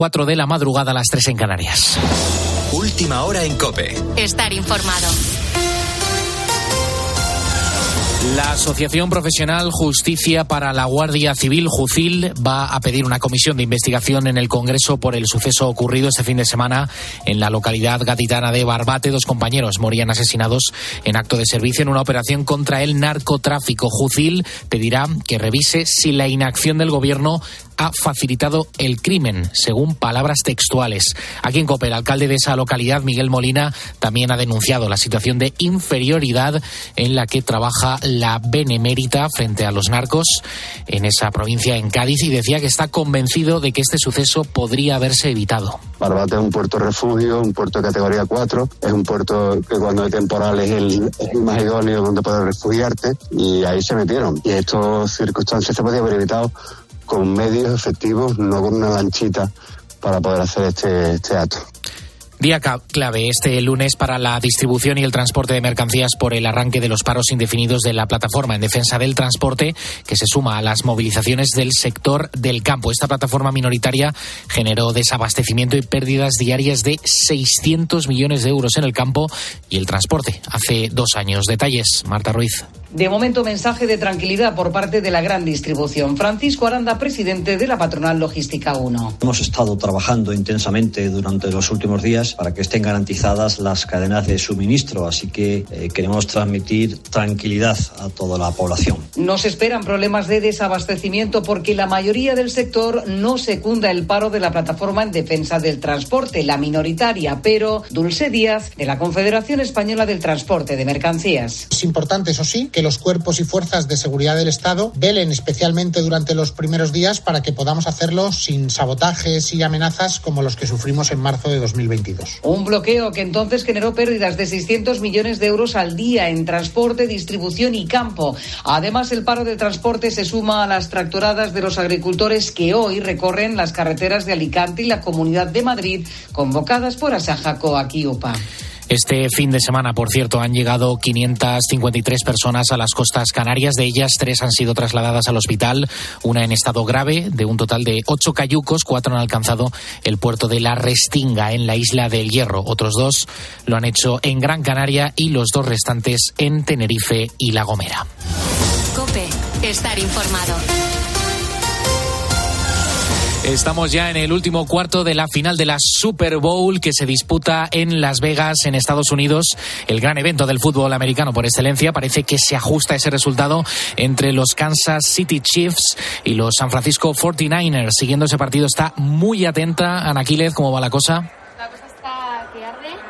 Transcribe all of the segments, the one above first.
4 de la madrugada a las 3 en Canarias. Última hora en Cope. Estar informado. La Asociación Profesional Justicia para la Guardia Civil, JUCIL, va a pedir una comisión de investigación en el Congreso por el suceso ocurrido este fin de semana en la localidad gaditana de Barbate. Dos compañeros morían asesinados en acto de servicio en una operación contra el narcotráfico. JUCIL pedirá que revise si la inacción del Gobierno ha facilitado el crimen, según palabras textuales. Aquí en Cope, el alcalde de esa localidad, Miguel Molina, también ha denunciado la situación de inferioridad en la que trabaja la Benemérita frente a los narcos en esa provincia, en Cádiz, y decía que está convencido de que este suceso podría haberse evitado. Barbate es un puerto refugio, un puerto de categoría 4, es un puerto que cuando hay temporal es el, más idóneo donde poder refugiarte, y ahí se metieron. Y estas circunstancias se podían haber evitado con medios efectivos, no con una lanchita para poder hacer este, este acto. Día clave este lunes para la distribución y el transporte de mercancías por el arranque de los paros indefinidos de la plataforma en defensa del transporte, que se suma a las movilizaciones del sector del campo. Esta plataforma minoritaria generó desabastecimiento y pérdidas diarias de 600 millones de euros en el campo y el transporte hace dos años. Detalles, Marta Ruiz. De momento, mensaje de tranquilidad por parte de la gran distribución. Francisco Aranda, presidente de la patronal Logística 1. Hemos estado trabajando intensamente durante los últimos días para que estén garantizadas las cadenas de suministro, así que eh, queremos transmitir tranquilidad a toda la población. No se esperan problemas de desabastecimiento porque la mayoría del sector no secunda el paro de la plataforma en defensa del transporte, la minoritaria, pero Dulce Díaz, de la Confederación Española del Transporte de Mercancías. Es importante, eso sí, que los cuerpos y fuerzas de seguridad del Estado velen especialmente durante los primeros días para que podamos hacerlo sin sabotajes y amenazas como los que sufrimos en marzo de 2022. Un bloqueo que entonces generó pérdidas de 600 millones de euros al día en transporte, distribución y campo. Además, el paro de transporte se suma a las tractoradas de los agricultores que hoy recorren las carreteras de Alicante y la Comunidad de Madrid, convocadas por Asaja. Este fin de semana, por cierto, han llegado 553 personas a las costas canarias. De ellas, tres han sido trasladadas al hospital, una en estado grave. De un total de ocho cayucos, cuatro han alcanzado el puerto de La Restinga, en la isla del Hierro. Otros dos lo han hecho en Gran Canaria y los dos restantes en Tenerife y La Gomera. Cope, estar informado. Estamos ya en el último cuarto de la final de la Super Bowl que se disputa en Las Vegas, en Estados Unidos. El gran evento del fútbol americano por excelencia. Parece que se ajusta ese resultado entre los Kansas City Chiefs y los San Francisco 49ers. Siguiendo ese partido está muy atenta Ana Quílez. ¿Cómo va la cosa? La cosa está que arde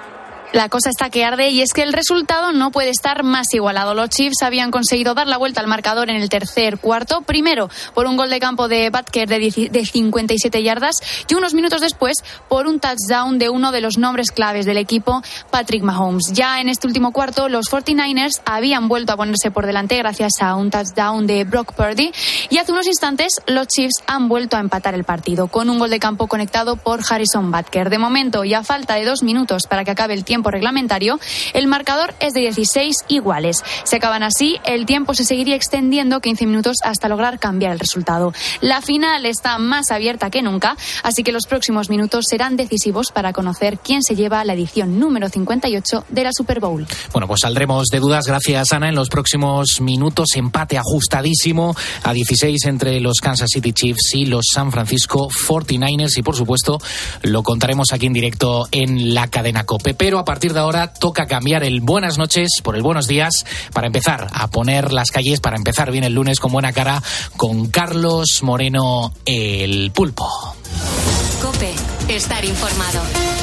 y es que el resultado no puede estar más igualado. Los Chiefs habían conseguido dar la vuelta al marcador en el tercer cuarto, primero por un gol de campo de Butker de 57 yardas y unos minutos después por un touchdown de uno de los nombres claves del equipo, Patrick Mahomes. Ya en este último cuarto, los 49ers habían vuelto a ponerse por delante gracias a un touchdown de Brock Purdy y hace unos instantes los Chiefs han vuelto a empatar el partido con un gol de campo conectado por Harrison Butker. De momento, y a falta de dos minutos para que acabe el tiempo reglamentario, el marcador es de 16 iguales. Se acaban así, el tiempo se seguiría extendiendo 15 minutos hasta lograr cambiar el resultado. La final está más abierta que nunca, así que los próximos minutos serán decisivos para conocer quién se lleva la edición número 58 de la Super Bowl. Bueno, pues saldremos de dudas, gracias Ana, en los próximos minutos. Empate ajustadísimo a 16 entre los Kansas City Chiefs y los San Francisco 49ers y por supuesto lo contaremos aquí en directo en la cadena Cope. Pero a partir de ahora toca cambiar el buenas noches por el buenos días para empezar a poner las calles, para empezar bien el lunes con buena cara con Carlos Moreno el pulpo. Cope, estar informado.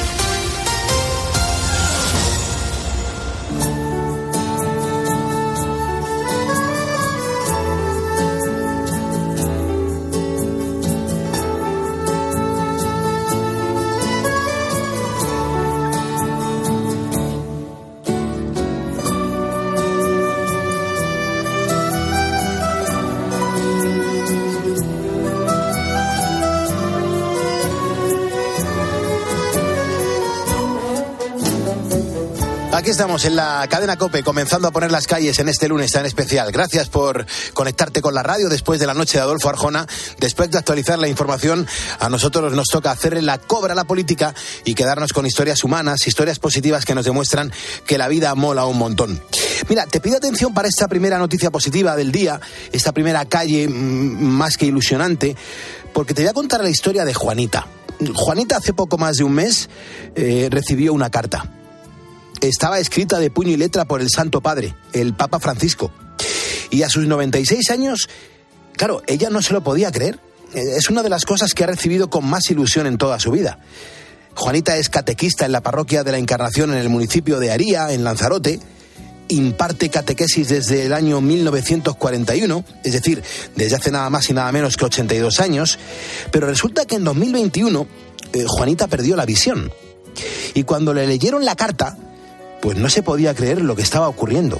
Aquí estamos en la cadena Cope, comenzando a poner las calles en este lunes tan especial. Gracias por conectarte con la radio después de la noche de Adolfo Arjona. Después de actualizar la información, a nosotros nos toca hacerle la cobra a la política y quedarnos con historias humanas, historias positivas que nos demuestran que la vida mola un montón. Mira, te pido atención para esta primera noticia positiva del día, esta primera calle mm, más que ilusionante, porque te voy a contar la historia de Juanita. Juanita hace poco más de un mes eh, recibió una carta estaba escrita de puño y letra por el Santo Padre, el Papa Francisco. Y a sus 96 años, claro, ella no se lo podía creer. Eh, es una de las cosas que ha recibido con más ilusión en toda su vida. Juanita es catequista en la parroquia de la Encarnación en el municipio de Aría, en Lanzarote. Imparte catequesis desde el año 1941, es decir, desde hace nada más y nada menos que 82 años. Pero resulta que en 2021 eh, Juanita perdió la visión. Y cuando le leyeron la carta, pues no se podía creer lo que estaba ocurriendo.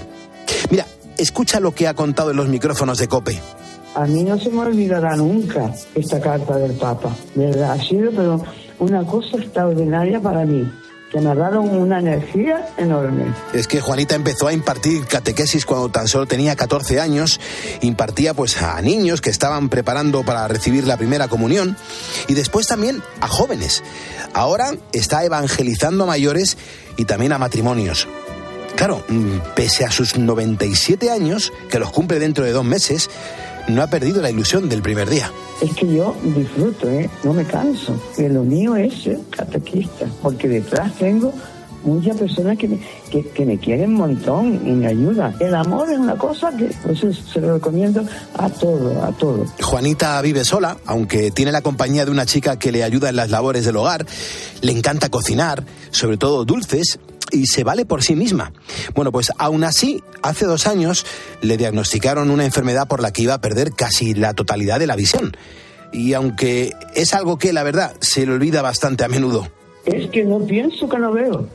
Mira, escucha lo que ha contado en los micrófonos de Cope. A mí no se me olvidará nunca esta carta del Papa. ¿verdad? Ha sido pero una cosa extraordinaria para mí que me ha dado una energía enorme. Es que Juanita empezó a impartir catequesis cuando tan solo tenía 14 años, impartía pues a niños que estaban preparando para recibir la primera comunión y después también a jóvenes. Ahora está evangelizando a mayores y también a matrimonios. Claro, mm, pese a sus 97 años, que los cumple dentro de dos meses, no ha perdido la ilusión del primer día. Es que yo disfruto, ¿eh? no me canso. Que lo mío es ser catequista, porque detrás tengo muchas personas que me, que, me quieren un montón y me ayudan. El amor es una cosa que pues, se lo recomiendo a todo, a todo. Juanita vive sola, aunque tiene la compañía de una chica que le ayuda en las labores del hogar. Le encanta cocinar, sobre todo dulces, y se vale por sí misma. Bueno, pues aún así, hace dos años le diagnosticaron una enfermedad por la que iba a perder casi la totalidad de la visión. Y aunque es algo que, la verdad, se le olvida bastante a menudo. Es que no pienso que no veo.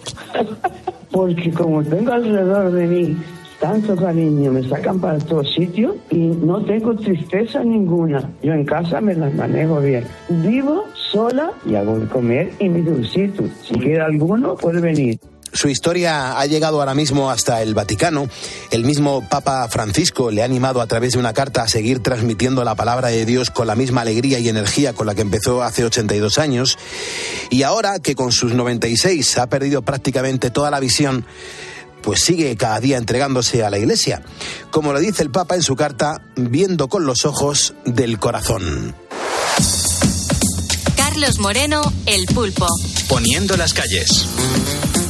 Porque como tengo alrededor de mí tanto cariño, me sacan para todos sitios y no tengo tristeza ninguna. Yo en casa me las manejo bien. Vivo sola y hago de comer y mi dulcito. Si quiere alguno, puede venir. Su historia ha llegado ahora mismo hasta el Vaticano. El mismo Papa Francisco le ha animado a través de una carta a seguir transmitiendo la palabra de Dios con la misma alegría y energía con la que empezó hace 82 años. Y ahora que con sus 96 ha perdido prácticamente toda la visión, pues sigue cada día entregándose a la Iglesia. Como lo dice el Papa en su carta, viendo con los ojos del corazón. Carlos Moreno, El Pulpo. Poniendo las calles.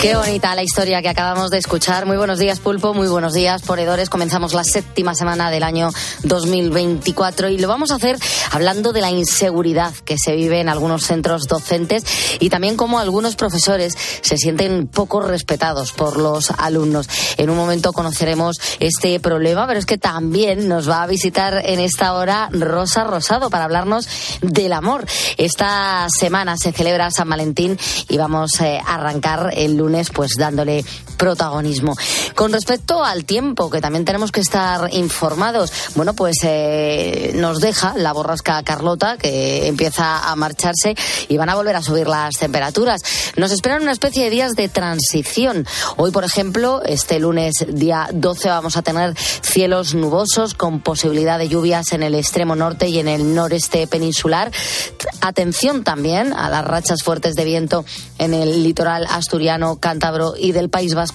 Qué bonita la historia que acabamos de escuchar. Muy buenos días, Pulpo. Muy buenos días, Ponedores. Comenzamos la séptima semana del año 2024 y lo vamos a hacer hablando de la inseguridad que se vive en algunos centros docentes y también cómo algunos profesores se sienten poco respetados por los alumnos. En un momento conoceremos este problema, pero es que también nos va a visitar en esta hora Rosa Rosado para hablarnos del amor. Esta semana se celebra San Valentín y vamos eh, a arrancar el lunes pues dándole protagonismo. Con respecto al tiempo, que también tenemos que estar informados, bueno, pues eh, nos deja la borrasca Carlota, que empieza a marcharse y van a volver a subir las temperaturas. Nos esperan una especie de días de transición. Hoy, por ejemplo, este lunes día 12 vamos a tener cielos nubosos con posibilidad de lluvias en el extremo norte y en el noreste peninsular. Atención también a las rachas fuertes de viento en el litoral asturiano, cántabro y del País Vasco.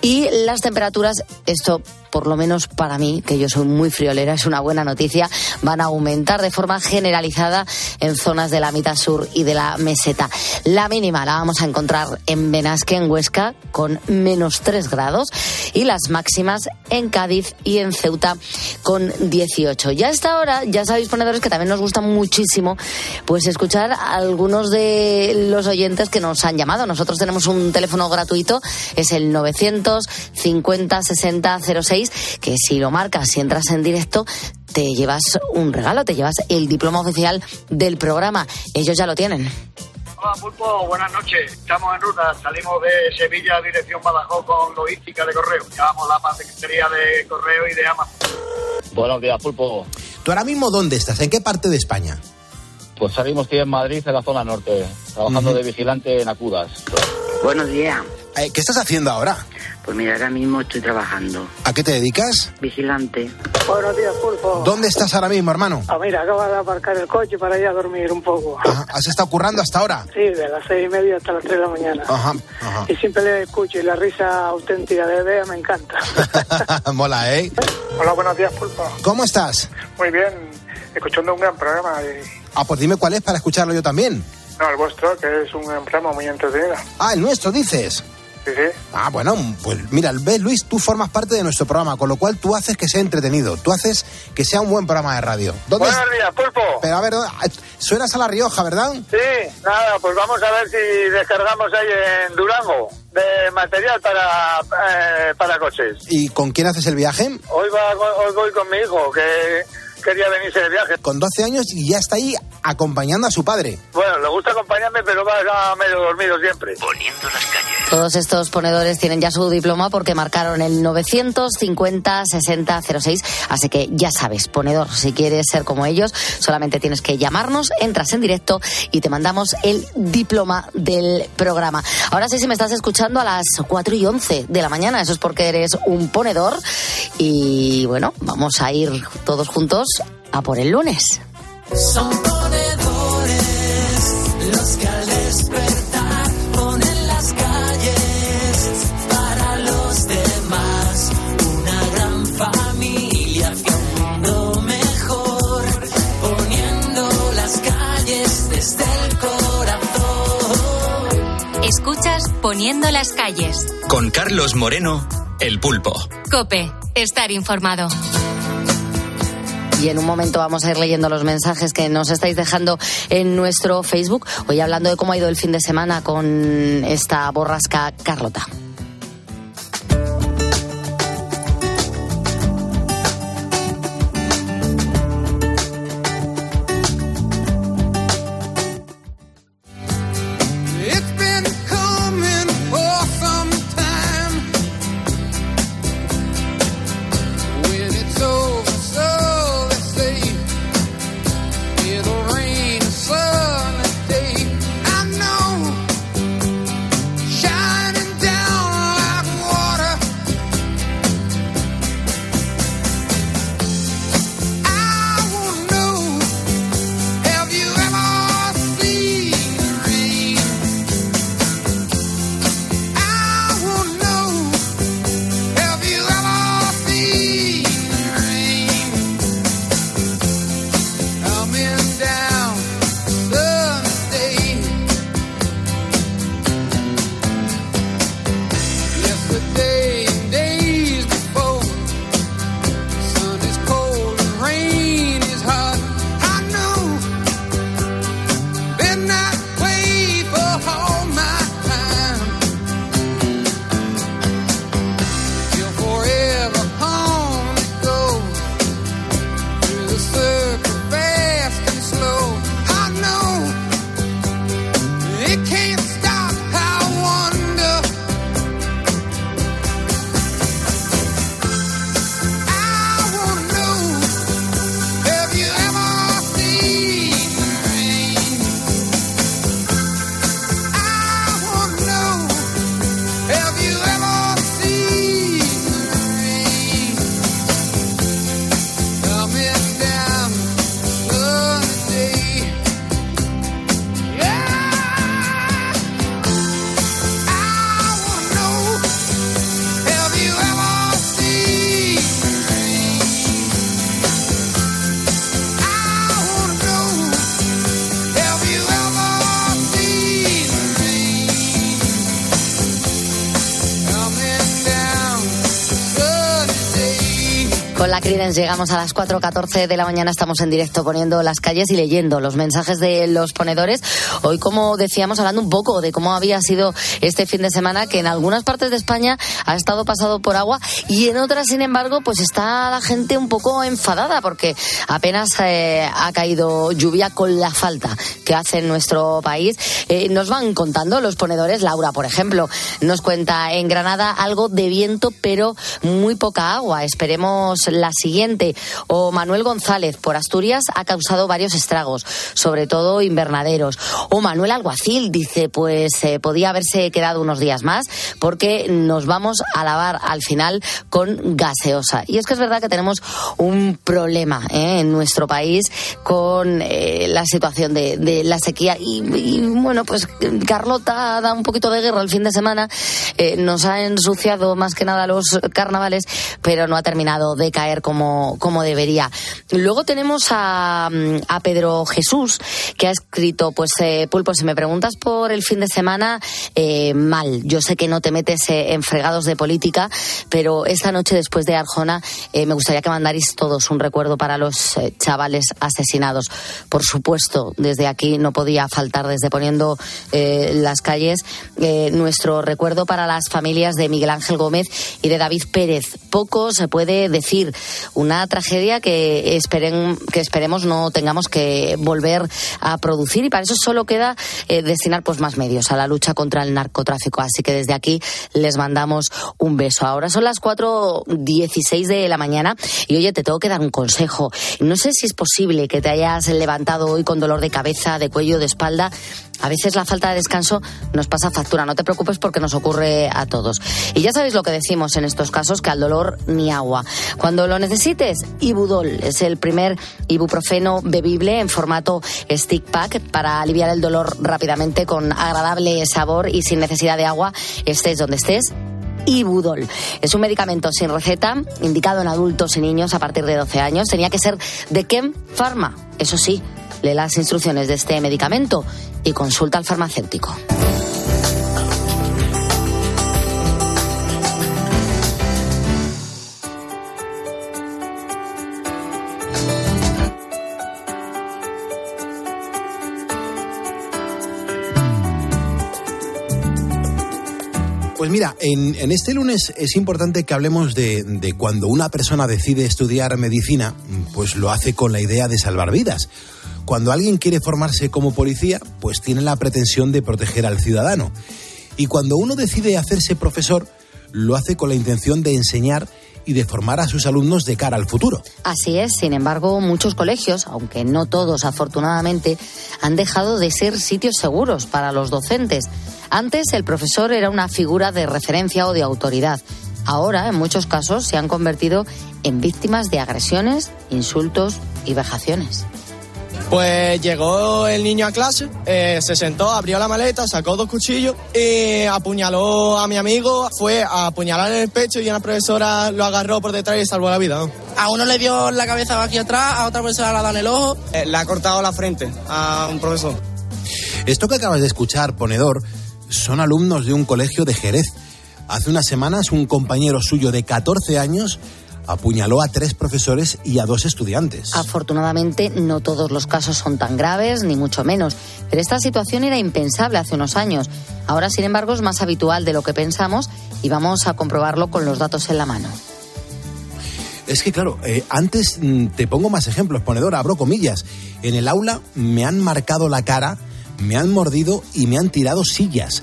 Y las temperaturas, esto por lo menos para mí, que yo soy muy friolera, es una buena noticia, van a aumentar de forma generalizada en zonas de la mitad sur y de la meseta. La mínima la vamos a encontrar en Benasque, en Huesca, con menos 3 grados, y las máximas en Cádiz y en Ceuta con 18. Ya a esta hora, ya sabéis, ponedores, que también nos gusta muchísimo pues escuchar a algunos de los oyentes que nos han llamado. Nosotros tenemos un teléfono gratuito, es el 950 60 06 que si lo marcas, si entras en directo, te llevas un regalo, te llevas el diploma oficial del programa. Ellos ya lo tienen. Hola Pulpo, buenas noches. Estamos en ruta, salimos de Sevilla, dirección Badajoz con logística de correo. Llevamos la paquetería de correo y de Amazon. Buenos días Pulpo. ¿Tú ahora mismo dónde estás? ¿En qué parte de España? Pues salimos aquí en Madrid, en la zona norte, trabajando de vigilante en Acudas. Buenos días. Eh, ¿Qué estás haciendo ahora? Pues mira, ahora mismo estoy trabajando. ¿A qué te dedicas? Vigilante. Buenos días, Pulpo. ¿Dónde estás ahora mismo, hermano? Ah, mira, acabo de aparcar el coche para ir a dormir un poco. Ajá. ¿Has estado currando hasta ahora? Sí, de las seis y media hasta las tres de la mañana. Ajá, ajá. Y siempre le escucho y la risa auténtica de Bea me encanta. Mola, ¿eh? Hola, buenos días, Pulpo. ¿Cómo estás? Muy bien, escuchando un gran programa. Y... Ah, pues dime cuál es para escucharlo yo también. No, el vuestro, que es un programa muy entretenido. Ah, el nuestro, dices. Sí, sí. Ah, bueno, pues mira, ves Luis, tú formas parte de nuestro programa, con lo cual tú haces que sea entretenido, tú haces que sea un buen programa de radio. ¿Dónde Buenos días, Pulpo. Pero a ver, suenas a La Rioja, ¿verdad? Sí, nada, pues vamos a ver si descargamos ahí en Durango de material para, eh, para coches. ¿Y con quién haces el viaje? Hoy, va, hoy voy con mi hijo, que quería venirse de viaje. Con 12 años y ya está ahí acompañando a su padre. Bueno, le gusta acompañarme, pero va a medio dormido siempre. Poniendo las calles. Todos estos ponedores tienen ya su diploma porque marcaron el 950 60 06. Así que ya sabes, ponedor, si quieres ser como ellos, solamente tienes que llamarnos, entras en directo y te mandamos el diploma del programa. Ahora sí, si me estás escuchando a las 4 y 11 de la mañana, eso es porque eres un ponedor. Y bueno, vamos a ir todos juntos a por el lunes. Son ponedores los que al despertar ponen las calles para los demás. Una gran familia hacia un mundo mejor, poniendo las calles desde el corazón. Escuchas Poniendo las calles. Con Carlos Moreno, el pulpo. Cope, estar informado. Y en un momento vamos a ir leyendo los mensajes que nos estáis dejando en nuestro Facebook. Hoy hablando de cómo ha ido el fin de semana con esta borrasca Carlota. Credence llegamos a las 4.14 de la mañana, estamos en directo poniendo las calles y leyendo los mensajes de los ponedores. Hoy, como decíamos, hablando un poco de cómo había sido este fin de semana, que en algunas partes de España ha estado pasado por agua y en otras, sin embargo, pues está la gente un poco enfadada porque apenas eh, ha caído lluvia con la falta que hace en nuestro país. Eh, nos van contando los ponedores, Laura, por ejemplo, nos cuenta en Granada algo de viento, pero muy poca agua. Esperemos la siguiente. O Manuel González, por Asturias ha causado varios estragos, sobre todo invernaderos. O Manuel Alguacil dice, pues eh, podía haberse quedado unos días más porque nos vamos a lavar al final con gaseosa. Y es que es verdad que tenemos un problema ¿eh? en nuestro país con eh, la situación de, la sequía. Y, y, bueno, pues Carlota da un poquito de guerra el fin de semana. Nos ha ensuciado más que nada los carnavales, pero no ha terminado de caer como, como debería. Luego tenemos a, Pedro Jesús, que ha escrito, pues, eh, Pulpo, si me preguntas por el fin de semana, eh, mal. Yo sé que no te metes eh, en fregados de política, pero esta noche después de Arjona eh, me gustaría que mandarais todos un recuerdo para los chavales asesinados. Por supuesto, desde aquí no podía faltar, desde poniendo las calles, nuestro recuerdo para las familias de Miguel Ángel Gómez y de David Pérez. Poco se puede decir. Una tragedia que, esperen, que esperemos no tengamos que volver a producir y para eso solo queda eh, destinar pues más medios a la lucha contra el narcotráfico. Así que desde aquí les mandamos un beso. Ahora son las 4.16 de la mañana y oye, te tengo que dar un consejo. No sé si es posible que te hayas levantado hoy con dolor de cabeza, de cuello, de espalda. A veces la falta de descanso nos pasa factura. No te preocupes porque nos ocurre a todos. Y ya sabéis lo que decimos en estos casos, que al dolor ni agua. Cuando lo necesites, Ibudol es el primer ibuprofeno bebible en formato stick pack para aliviar el dolor rápidamente con agradable sabor y sin necesidad de agua, estés donde estés. Ibudol. Es un medicamento sin receta, indicado en adultos y niños a partir de 12 años. Tenía que ser de Kem Pharma. Eso sí, lee las instrucciones de este medicamento y consulta al farmacéutico. Pues mira, en, este lunes es importante que hablemos de cuando una persona decide estudiar medicina, pues lo hace con la idea de salvar vidas. Cuando alguien quiere formarse como policía, pues tiene la pretensión de proteger al ciudadano. Y cuando uno decide hacerse profesor, lo hace con la intención de enseñar y de formar a sus alumnos de cara al futuro. Así es, sin embargo, muchos colegios, aunque no todos afortunadamente, han dejado de ser sitios seguros para los docentes. Antes el profesor era una figura de referencia o de autoridad. Ahora, en muchos casos, se han convertido en víctimas de agresiones, insultos y vejaciones. Pues llegó el niño a clase, eh, se sentó, abrió la maleta, sacó dos cuchillos y apuñaló a mi amigo. Fue a apuñalar en el pecho y una profesora lo agarró por detrás y salvó la vida. ¿no? A uno le dio la cabeza aquí atrás, a otra persona le ha dado en el ojo. Eh, le ha cortado la frente a un profesor. Esto que acabas de escuchar, ponedor, son alumnos de un colegio de Jerez. Hace unas semanas un compañero suyo de 14 años apuñaló a tres profesores y a dos estudiantes. Afortunadamente, no todos los casos son tan graves, ni mucho menos, pero esta situación era impensable hace unos años. Ahora, sin embargo, es más habitual de lo que pensamos y vamos a comprobarlo con los datos en la mano. Es que claro, eh, antes mm, te pongo más ejemplos, ponedor, abro comillas. En el aula me han marcado la cara, me han mordido y me han tirado sillas.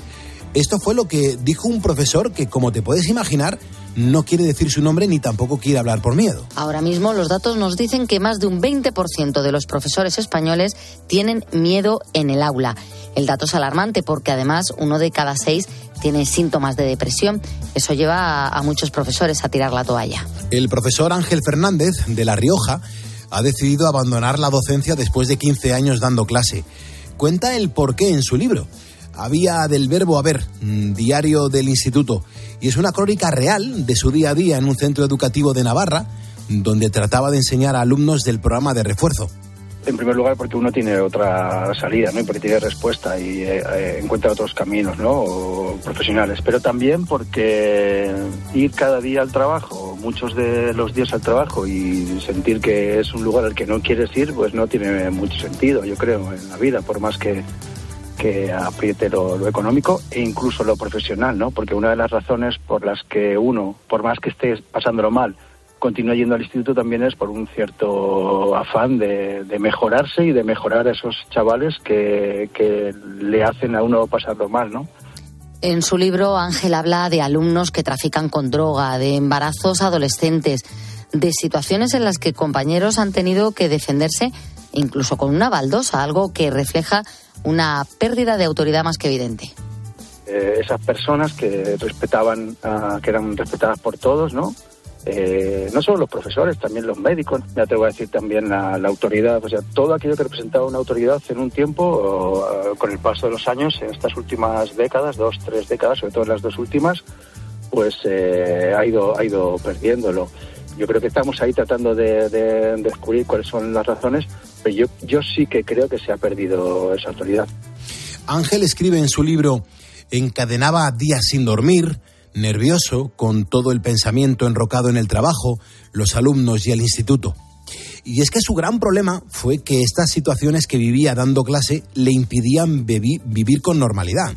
Esto fue lo que dijo un profesor que, como te puedes imaginar, no quiere decir su nombre ni tampoco quiere hablar por miedo. Ahora mismo los datos nos dicen que más de un 20% de los profesores españoles tienen miedo en el aula. El dato es alarmante porque además uno de cada seis tiene síntomas de depresión. Eso lleva a, a muchos profesores a tirar la toalla. El profesor Ángel Fernández, de La Rioja, ha decidido abandonar la docencia después de 15 años dando clase. Cuenta el porqué en su libro. Había del verbo haber, mm, diario del instituto, y es una crónica real de su día a día en un centro educativo de Navarra, donde trataba de enseñar a alumnos del programa de refuerzo. En primer lugar, porque uno tiene otra salida, ¿no? Porque tiene respuesta y eh, eh, encuentra otros caminos, ¿no? O profesionales. Pero también porque ir cada día al trabajo, muchos de los días al trabajo y sentir que es un lugar al que no quieres ir, pues no tiene mucho sentido, yo creo, en la vida, por más que que apriete lo, económico e incluso lo profesional, ¿no? Porque una de las razones por las que uno, por más que esté pasándolo mal, continúa yendo al instituto también es por un cierto afán de, de mejorarse y de mejorar a esos chavales que, que le hacen a uno pasarlo mal, ¿no? En su libro, Ángel habla de alumnos que trafican con droga, de embarazos adolescentes, de situaciones en las que compañeros han tenido que defenderse incluso con una baldosa, algo que refleja una pérdida de autoridad más que evidente. Eh, esas personas que respetaban, ah, que eran respetadas por todos, ¿no? Eh, no solo los profesores, también los médicos, me atrevo a decir también la, la autoridad, o sea, todo aquello que representaba una autoridad en un tiempo, o, ah, con el paso de los años, en estas últimas décadas, dos, tres décadas, sobre todo en las dos últimas, pues eh, ha, ido, ha ido perdiéndolo. Yo creo que estamos ahí tratando de, de descubrir cuáles son las razones, pero yo, yo sí que creo que se ha perdido esa autoridad. Ángel escribe en su libro Encadenaba días sin dormir, nervioso, con todo el pensamiento enrocado en el trabajo, los alumnos y el instituto. Y es que su gran problema fue que estas situaciones que vivía dando clase le impidían vivir con normalidad.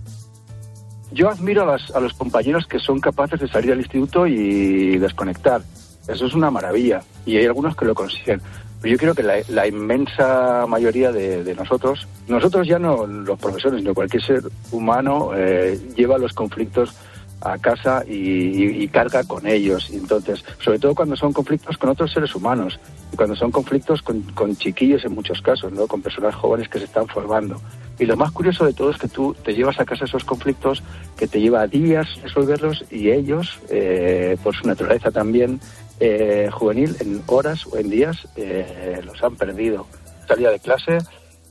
Yo admiro a, las- a los compañeros que son capaces de salir al instituto y desconectar. Eso es una maravilla. Y hay algunos que lo consiguen. Pero yo creo que la, inmensa mayoría de, de nosotros, nosotros ya no los profesores, sino cualquier ser humano, eh, lleva los conflictos a casa y, y- y carga con ellos. Y entonces, sobre todo cuando son conflictos con otros seres humanos, y cuando son conflictos con, con chiquillos en muchos casos, ¿no? con personas jóvenes que se están formando. Y lo más curioso de todo es que tú te llevas a casa esos conflictos que te lleva días resolverlos y ellos, eh, por su naturaleza también eh, juvenil, en horas o en días eh, los han perdido. Salía de clase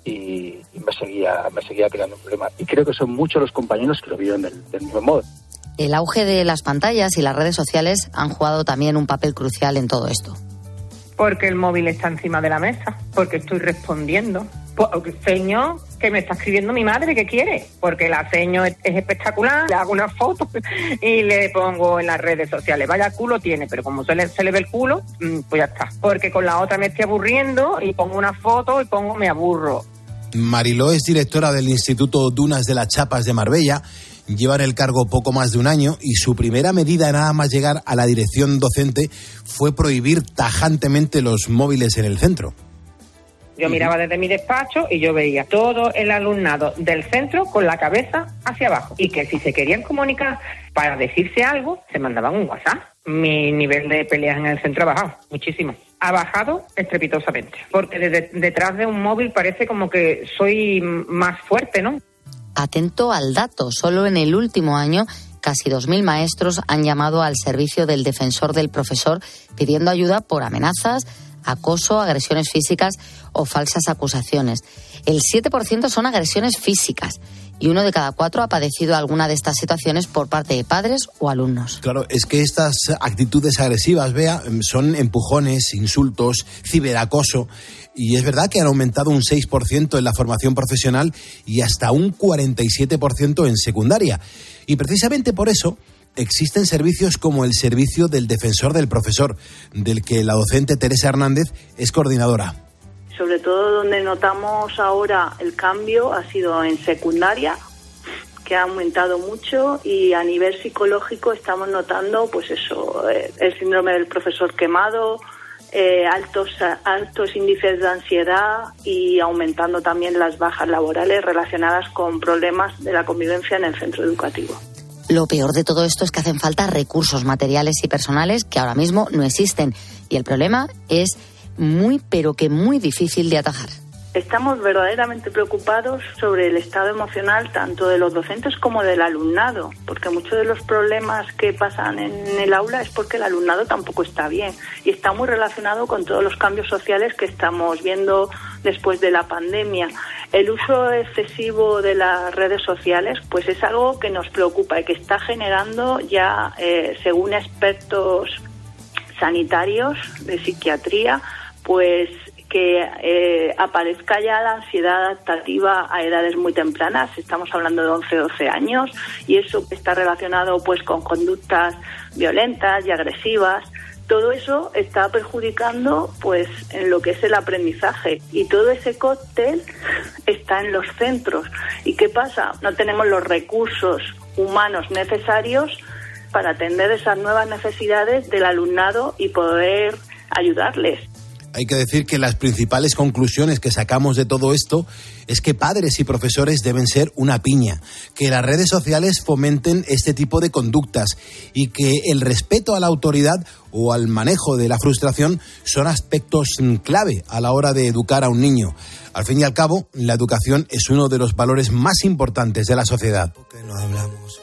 y, y me seguía me seguía creando un problema. Y creo que son muchos los compañeros que lo vieron del, del mismo modo. El auge de las pantallas y las redes sociales han jugado también un papel crucial en todo esto. Porque el móvil está encima de la mesa, porque estoy respondiendo. Porque seño que me está escribiendo mi madre que quiere, porque la seño es, es espectacular, le hago una foto y le pongo en las redes sociales. Vaya culo tiene, pero como se le, se le ve el culo, mm, pues ya está. Porque con la otra me estoy aburriendo y pongo una foto y pongo me aburro. Mariló es directora del Instituto Dunas de las Chapas de Marbella. Lleva en el cargo poco más de un año y su primera medida nada más llegar a la dirección docente fue prohibir tajantemente los móviles en el centro. Yo miraba desde mi despacho y yo veía todo el alumnado del centro con la cabeza hacia abajo. Y que si se querían comunicar para decirse algo, se mandaban un WhatsApp. Mi nivel de peleas en el centro ha bajado muchísimo. Ha bajado estrepitosamente. Porque desde- detrás de un móvil parece como que soy más fuerte, ¿no? Atento al dato, solo en el último año casi 2.000 maestros han llamado al servicio del defensor del profesor pidiendo ayuda por amenazas, acoso, agresiones físicas o falsas acusaciones. El 7% son agresiones físicas y uno de cada cuatro ha padecido alguna de estas situaciones por parte de padres o alumnos. Claro, es que estas actitudes agresivas, vea, son empujones, insultos, ciberacoso. Y es verdad que han aumentado un 6% en la formación profesional y hasta un 47% en secundaria. Y precisamente por eso existen servicios como el servicio del defensor del profesor, del que la docente Teresa Hernández es coordinadora. Sobre todo donde notamos ahora el cambio ha sido en secundaria, que ha aumentado mucho y a nivel psicológico estamos notando pues eso, eh, el síndrome del profesor quemado, eh, altos, altos índices de ansiedad y aumentando también las bajas laborales relacionadas con problemas de la convivencia en el centro educativo. Lo peor de todo esto es que hacen falta recursos materiales y personales que ahora mismo no existen. Y el problema es muy, pero que muy difícil de atajar. Estamos verdaderamente preocupados sobre el estado emocional tanto de los docentes como del alumnado, porque muchos de los problemas que pasan en el aula es porque el alumnado tampoco está bien y está muy relacionado con todos los cambios sociales que estamos viendo después de la pandemia. El uso excesivo de las redes sociales pues es algo que nos preocupa y que está generando ya, eh, según expertos sanitarios de psiquiatría, pues que eh, aparezca ya la ansiedad adaptativa a edades muy tempranas, estamos hablando de 11, 12 años, y eso está relacionado pues con conductas violentas y agresivas. Todo eso está perjudicando pues en lo que es el aprendizaje y todo ese cóctel está en los centros. ¿Y qué pasa? No tenemos los recursos humanos necesarios para atender esas nuevas necesidades del alumnado y poder ayudarles. Hay que decir que las principales conclusiones que sacamos de todo esto es que padres y profesores deben ser una piña, que las redes sociales fomenten este tipo de conductas y que el respeto a la autoridad o al manejo de la frustración son aspectos clave a la hora de educar a un niño. Al fin y al cabo, la educación es uno de los valores más importantes de la sociedad. no hablamos.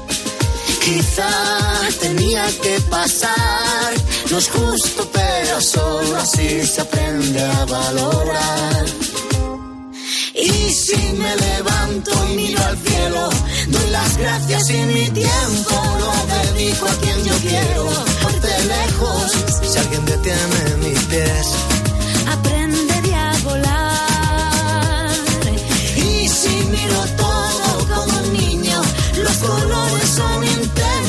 Quizá tenía que pasar. No es justo, pero solo así se aprende a valorar. Y si me levanto y miro al cielo, doy las gracias y mi tiempo lo dedico a quien yo quiero. Porque lejos, si alguien detiene mis pies, Aprenderé a volar. Y si miro todo como un niño, los colores son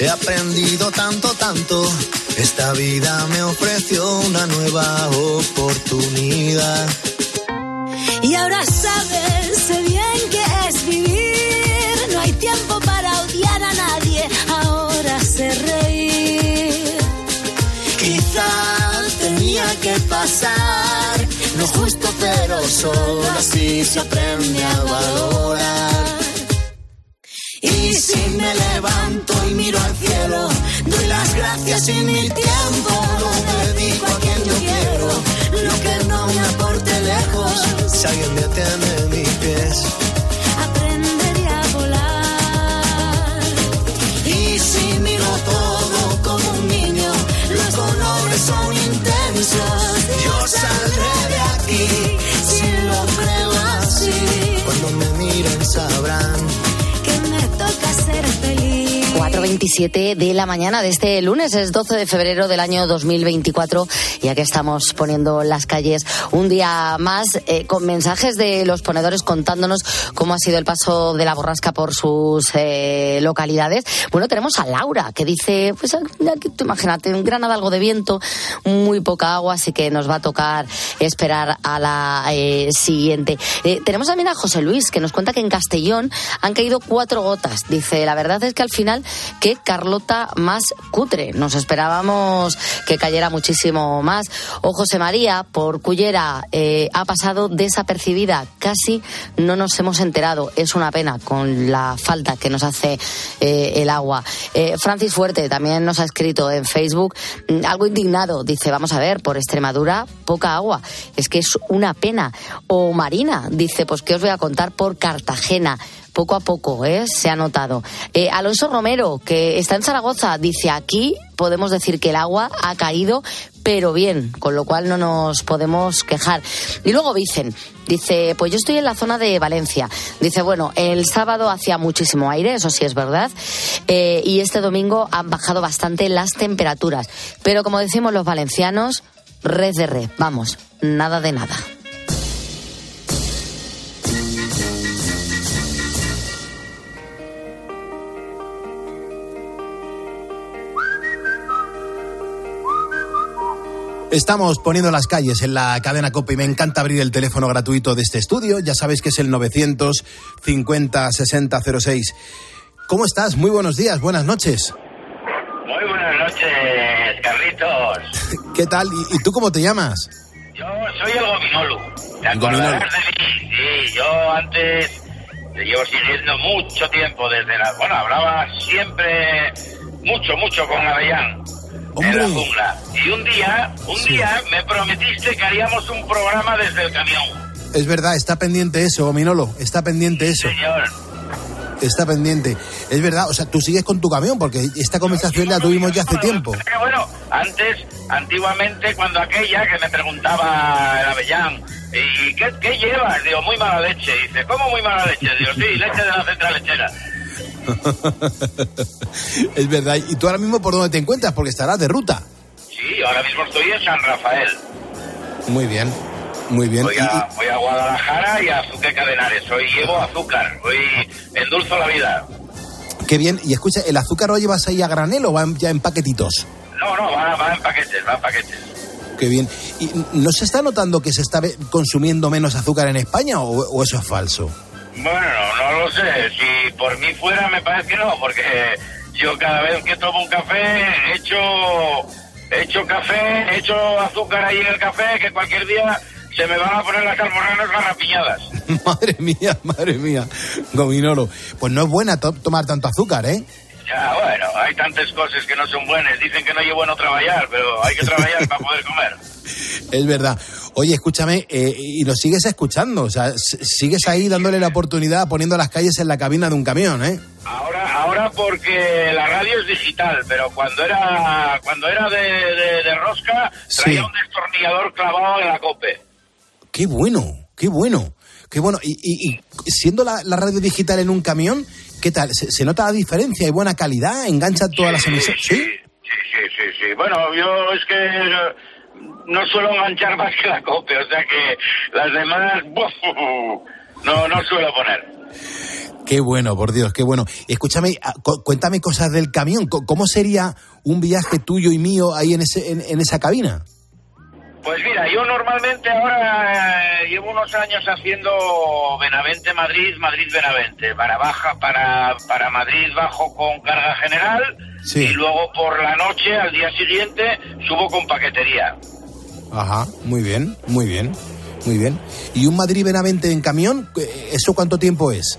he aprendido tanto, tanto. Esta vida me ofreció una nueva oportunidad. Y ahora sabes, sé bien que es vivir. No hay tiempo para odiar a nadie. Ahora sé reír. Quizá tenía que pasar. No justo, pero solo así se aprende a valorar. Y si me levanto miro al cielo, doy las gracias y mi tiempo lo dedico a quien yo quiero. Lo que no me aporte lejos, si alguien detiene mis pies. 4.27 de la mañana de este lunes, es 12 de febrero del año 2024, ya que estamos poniendo las calles un día más eh, con mensajes de los ponedores contándonos cómo ha sido el paso de la borrasca por sus eh, localidades. Bueno, tenemos a Laura, que dice, pues aquí tú imagínate, en Granada algo de viento, muy poca agua, así que nos va a tocar esperar a la eh, siguiente. Tenemos también a José Luis, que nos cuenta que en Castellón han caído cuatro gotas. Dice, la verdad es que al final, qué Carlota más cutre. Nos esperábamos que cayera muchísimo más. O José María, por Cullera, eh, ha pasado desapercibida. Casi no nos hemos enterado. Es una pena con la falta que nos hace eh, el agua. Eh, Francis Fuerte también nos ha escrito en Facebook mm, algo indignado. Dice, vamos a ver, por Extremadura, poca agua. Es que es una pena. O Marina dice, pues que os voy a contar por Cartagena poco a poco, ¿eh? se ha notado. Eh, Alonso Romero, que está en Zaragoza, dice aquí podemos decir que el agua ha caído, pero bien, con lo cual no nos podemos quejar. Y luego dicen, dice, pues yo estoy en la zona de Valencia. Dice, bueno, el sábado hacía muchísimo aire, eso sí es verdad, eh, y este domingo han bajado bastante las temperaturas. Pero como decimos los valencianos, red de red, vamos, nada de nada. Estamos poniendo las calles en la cadena COPE y me encanta abrir el teléfono gratuito de este estudio. Ya sabéis que es el 950 6006. ¿Cómo estás? Muy buenos días, buenas noches. Muy buenas noches, Carlitos. ¿Qué tal? ¿Y, y tú cómo te llamas? Yo soy el Gominolo. ¿Te acordarás de mí? Sí, yo antes te llevo siguiendo mucho tiempo desde la... Bueno, hablaba siempre mucho, mucho con Avellán. En la jungla. Y un día, un día me prometiste que haríamos un programa desde el camión. Es verdad, está pendiente eso, Minolo, está pendiente eso. Señor. Está pendiente. Es verdad, o sea, tú sigues con tu camión porque esta conversación la tuvimos ya hace tiempo. Que bueno, antes, antiguamente, cuando aquella que me preguntaba el Avellán, ¿y qué, qué llevas? Digo, muy mala leche. Dice, ¿cómo muy mala leche? Digo, sí, leche de la central lechera. es verdad. ¿Y tú ahora mismo por dónde te encuentras? Porque estarás de ruta. Sí, ahora mismo estoy en San Rafael. Muy bien, muy bien. Voy a, voy a Guadalajara y a Azuque Cadenares. Hoy llevo azúcar, hoy endulzo la vida. qué bien. Y escucha, ¿el azúcar lo llevas ahí a granel o va ya en paquetitos? No, no, va, va en paquetes, va en paquetes. Qué bien. ¿Y no se está notando que se está consumiendo menos azúcar en España o, o eso es falso? Bueno, no lo sé. Si por mí fuera, me parece que no, porque yo cada vez que tomo un café, echo, echo café, echo azúcar ahí en el café, que cualquier día se me van a poner las almorranas garrapiñadas. madre mía, madre mía. Gominolo. Pues no es buena to- tomar tanto azúcar, ¿eh? Ya, bueno, hay tantas cosas que no son buenas. Dicen que no es bueno trabajar, pero hay que trabajar para poder comer. Es verdad. Oye, escúchame, eh, y nos sigues escuchando, o sea, sigues ahí dándole la oportunidad, poniendo las calles en la cabina de un camión, ¿eh? Ahora, ahora porque la radio es digital, pero cuando era, cuando era de, de- de rosca, traía Sí. un destornillador clavado en la cope. Qué bueno, qué bueno, qué bueno. Y, y- y siendo la, la radio digital en un camión, ¿qué tal? ¿Se, se nota la diferencia? ¿Hay buena calidad? ¿Engancha todas las emisoras? ¿Sí? Sí, sí, sí. Bueno, yo es que eh, no suelo enganchar más que la cope, o sea que las demás, ¡buf! no, no suelo poner. Qué bueno, por Dios, qué bueno. Escúchame, ah, cu- cuéntame cosas del camión. ¿Cómo sería un viaje tuyo y mío ahí en, ese, en, en esa cabina? Pues mira, yo normalmente ahora eh, llevo unos años haciendo Benavente-Madrid, Madrid-Benavente. Para baja, para, para Madrid bajo con carga general Sí. y luego por la noche, al día siguiente, subo con paquetería. Ajá, muy bien, muy bien, muy bien. ¿Y un Madrid-Benavente en camión? eh, ¿Eso cuánto tiempo es?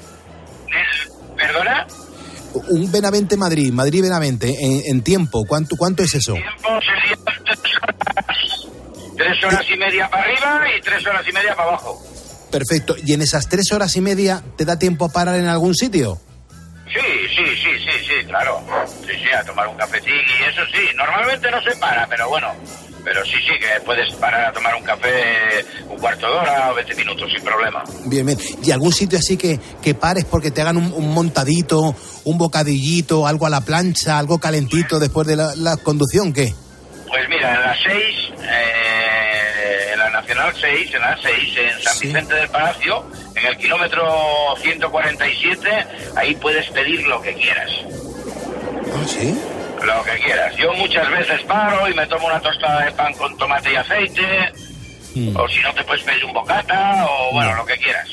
¿Perdona? Un Benavente-Madrid, Madrid-Benavente, en, en tiempo, ¿cuánto, ¿cuánto es eso? tiempo tres horas, tres horas y media para arriba y tres horas y media para abajo. Perfecto. ¿Y en esas tres horas y media te da tiempo a parar en algún sitio? Sí, sí, sí, sí, sí, claro. Sí, sí, a tomar un cafetín y eso sí. Normalmente no se para, pero bueno. Pero sí, sí, que puedes parar a tomar un café un cuarto de hora o 20 minutos sin problema. Bien, bien. ¿Y algún sitio así que, que pares porque te hagan un, un montadito, un bocadillito, algo a la plancha, algo calentito después de la, la conducción? ¿Qué? Pues mira, en la 6, eh, Nacional 6, en la 6, en San Vicente del Palacio, en el kilómetro 147, ahí puedes pedir lo que quieras. ¿Ah, sí? Lo que quieras. Yo muchas veces paro y me tomo una tostada de pan con tomate y aceite, o si no te puedes pedir un bocata, o bueno, lo que quieras.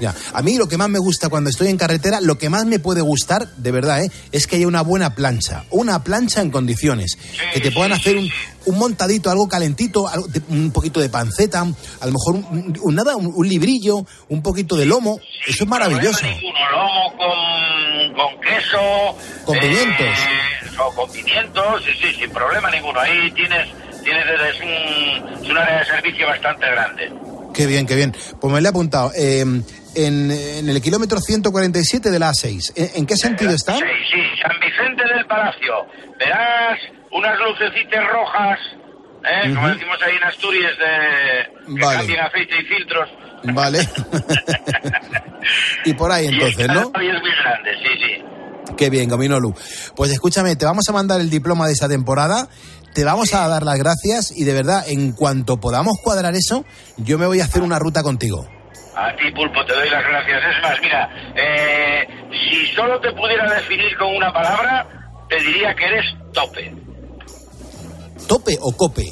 Ya. A mí lo que más me gusta cuando estoy en carretera, lo que más me puede gustar, de verdad, ¿eh? es que haya una buena plancha. Una plancha en condiciones. que te puedan hacer un, un montadito, algo calentito, algo de- un poquito de panceta, a lo mejor un, un- nada, un, un librillo, un poquito de lomo. Eso es maravilloso. Uno lomo con, con queso. Con pimientos. eh, o con pimientos, sí, sí, sin problema ninguno. Ahí tienes, tienes es un, es un área de servicio bastante grande. Qué bien, qué bien. Pues me lo he apuntado. Eh, en, en el kilómetro 147 de la A6. ¿En, en qué sentido está? Sí, sí, San Vicente del Palacio. Verás unas lucecitas rojas, ¿eh? como decimos ahí en Asturias, de, que Vale. cambian aceite y filtros. Vale. y por ahí entonces, ¿no? Y es muy grande, sí, sí. Qué bien, Gominolu. Pues escúchame, te vamos a mandar el diploma de esa temporada, te vamos a dar las gracias y de verdad, en cuanto podamos cuadrar eso, yo me voy a hacer una ruta contigo. A ti, Pulpo, te doy las gracias. Es más, mira, eh, si solo te pudiera definir con una palabra, te diría que eres tope. ¿Tope o cope?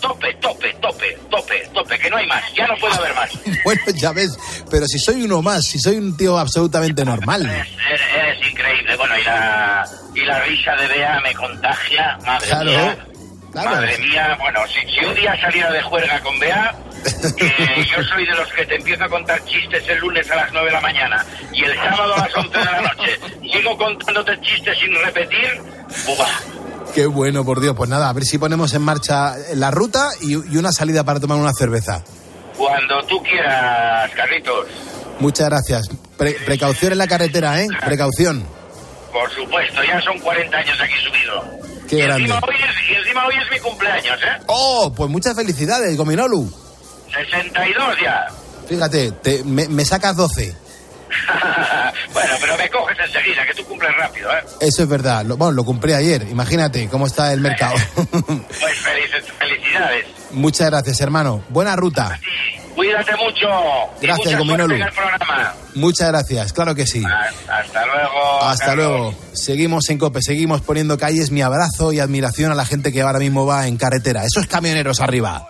Tope, tope, tope, tope, tope, que no hay más, ya no puede haber más. Bueno, ya ves, pero si soy uno más, si soy un tío absolutamente normal. Eres, eres increíble. Bueno, y la, y la risa de Bea me contagia, madre Claro, mía. Claro. Madre mía, bueno, si, si un día saliera de juerga con Bea, eh, yo soy de los que te empiezo a contar chistes el lunes a las 9 de la mañana y el sábado a las 11 de la noche sigo contándote chistes sin repetir, ¡buah! Qué bueno, por Dios. Pues nada, a ver si ponemos en marcha la ruta y, y una salida para tomar una cerveza. Cuando tú quieras, Carlitos. Muchas gracias. pre- precaución en la carretera, ¿eh? Precaución. Por supuesto, ya son 40 años aquí subido. Qué y, grande. encima hoy es, y encima hoy es mi cumpleaños, ¿eh? Oh, pues muchas felicidades, Gominolu. 62 ya. Fíjate, te- me, me sacas 12. bueno, pero me coges enseguida, que tú cumples rápido, ¿eh? Eso es verdad. Lo, bueno, lo compré ayer. Imagínate cómo está el mercado. Pues felices, felicidades. muchas gracias, hermano. Buena ruta. Cuídate mucho. Gracias, Gominolu. Muchas gracias, claro que sí. Hasta luego. Hasta Carlos. luego. Seguimos en COPE, seguimos poniendo calles. Mi abrazo y admiración a la gente que ahora mismo va en carretera. Esos camioneros arriba.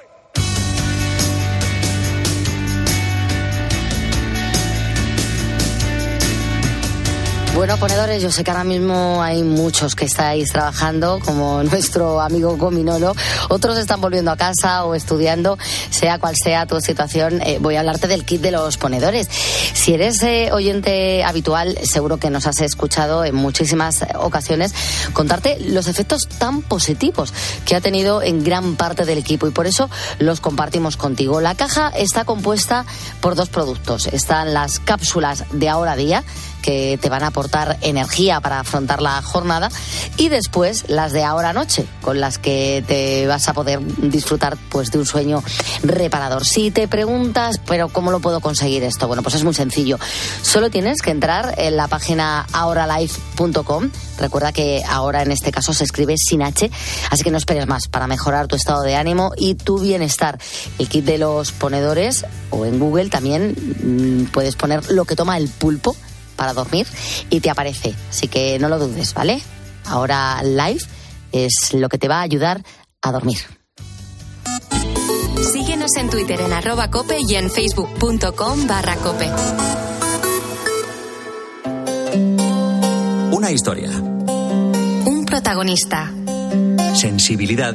Bueno, ponedores, yo sé que ahora mismo hay muchos que estáis trabajando, como nuestro amigo Gominolo. Otros están volviendo a casa o estudiando, sea cual sea tu situación. eh, voy a hablarte del kit de los ponedores. Si eres eh, oyente habitual, seguro que nos has escuchado en muchísimas ocasiones contarte los efectos tan positivos que ha tenido en gran parte del equipo y por eso los compartimos contigo. La caja está compuesta por dos productos. Están las cápsulas de ahora día que te van a aportar energía para afrontar la jornada y después las de ahora noche con las que te vas a poder disfrutar pues de un sueño reparador. Si te preguntas, pero ¿cómo lo puedo conseguir esto? Bueno, pues es muy sencillo. Solo tienes que entrar en la página ahoralife.com. Recuerda que ahora en este caso se escribe sin H, así que no esperes más para mejorar tu estado de ánimo y tu bienestar. El kit de los ponedores o en Google también mm, puedes poner lo que toma el pulpo para dormir y te aparece. Así que no lo dudes, ¿vale? Ahora live es lo que te va a ayudar a dormir. Síguenos en Twitter en arroba cope y en facebook.com barra cope. Una historia. Un protagonista Sensibilidad.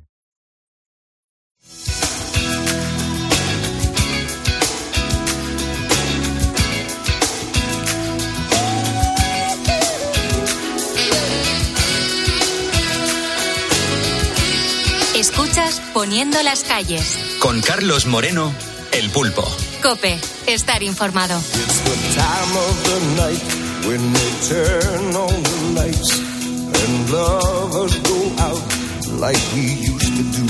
Escuchas Poniendo las calles. Con Carlos Moreno, El Pulpo. Cope, estar informado. time of the night when they turn on the lights and lovers go out like we used to do.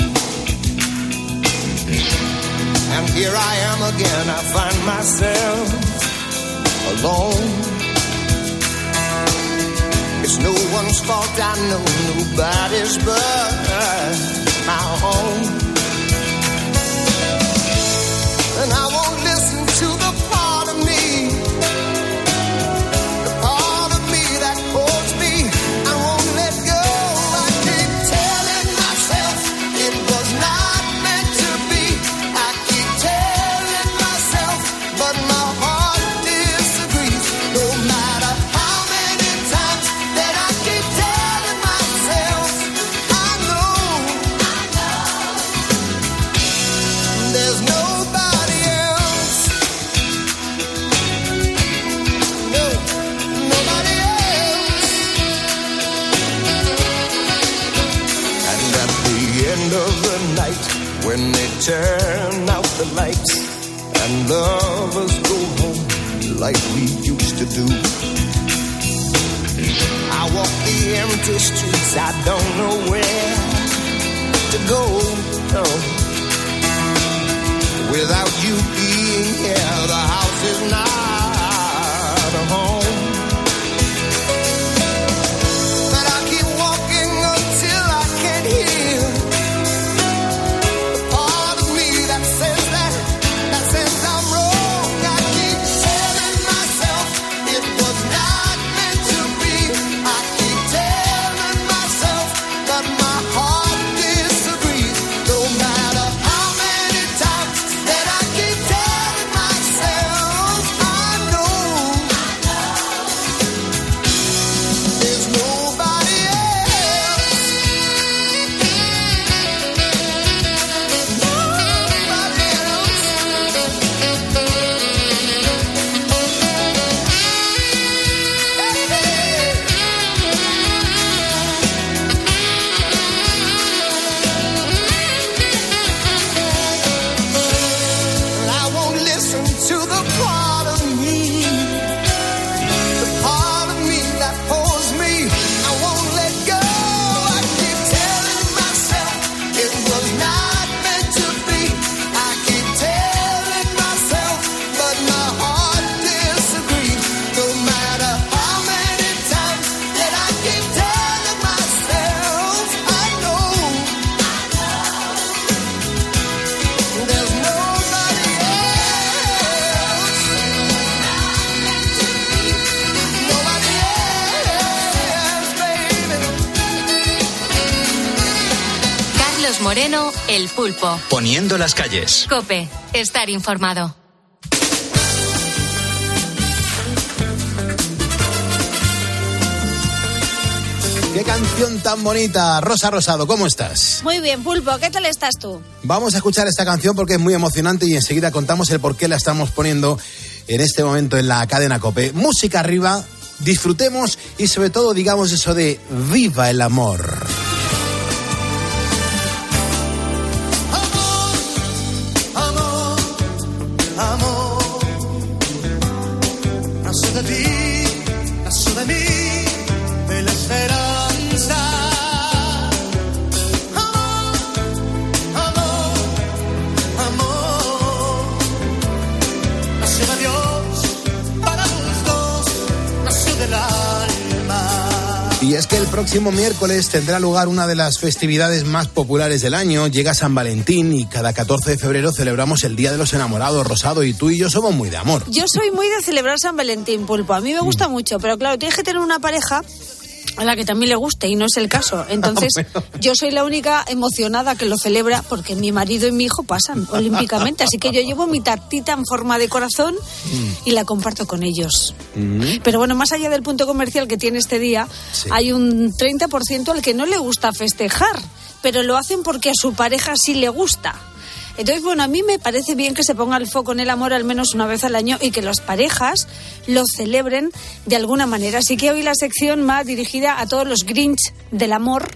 And here I am again, I find myself alone. It's no one's fault, I know nobody's but my own. Lovers go home like we used to do. I walk the empty streets, I don't know where to go. No. Without you being here, the house is not a home. Las calles. Cope, estar informado. Qué canción tan bonita. Rosa Rosado, ¿cómo estás? Muy bien, Pulpo, ¿qué tal estás tú? Vamos a escuchar esta canción porque es muy emocionante y enseguida contamos el por qué la estamos poniendo en este momento en la cadena Cope. Música arriba, disfrutemos y sobre todo digamos eso de viva el amor. Amor, es que el próximo miércoles tendrá lugar una de las festividades más populares del año. Llega San Valentín y cada 14 de febrero celebramos el Día de los Enamorados, Rosado, y tú y yo somos muy de amor. Yo soy muy de celebrar San Valentín, Pulpo. A mí me gusta mucho, pero claro, tienes que tener una pareja a la que también le guste y no es el caso. Entonces, yo soy la única emocionada que lo celebra porque mi marido y mi hijo pasan olímpicamente. Así que yo llevo mi tartita en forma de corazón y la comparto con ellos. Pero bueno, más allá del punto comercial que tiene este día, hay un 30% al que no le gusta festejar, pero lo hacen porque a su pareja sí le gusta. Entonces, bueno, a mí me parece bien que se ponga el foco en el amor al menos una vez al año y que las parejas lo celebren de alguna manera. Así que hoy la sección va dirigida a todos los Grinch del amor.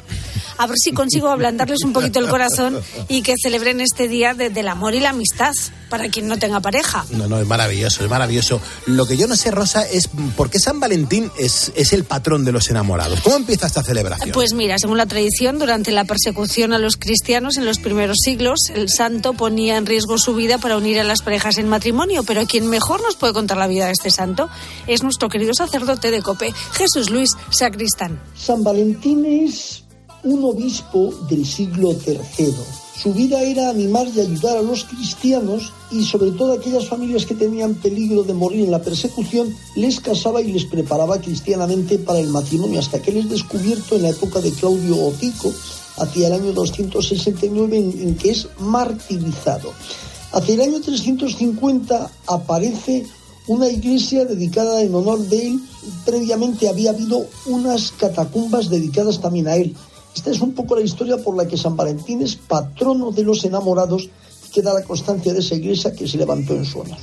A ver si consigo ablandarles un poquito el corazón y que celebren este día de- del amor y la amistad para quien no tenga pareja. No, no, es maravilloso, es maravilloso. Lo que yo no sé, Rosa, es por qué San Valentín es, es el patrón de los enamorados. ¿Cómo empieza esta celebración? Pues mira, según la tradición, durante la persecución a los cristianos en los primeros siglos, el santo ponía en riesgo su vida para unir a las parejas en matrimonio, pero quien mejor nos puede contar la vida de este santo es nuestro querido sacerdote de Cope, Jesús Luis Sacristán. San Valentín es un obispo del siglo III. Su vida era animar y ayudar a los cristianos y sobre todo a aquellas familias que tenían peligro de morir en la persecución, les casaba y les preparaba cristianamente para el matrimonio hasta que él es descubierto en la época de Claudio Otico, hacia el año 269 en, que es martirizado. Hacia el año 350 aparece una iglesia dedicada en honor de él. Previamente había habido unas catacumbas dedicadas también a él. Esta es un poco la historia por la que San Valentín es patrono de los enamorados, que da la constancia de esa iglesia que se levantó en su honor.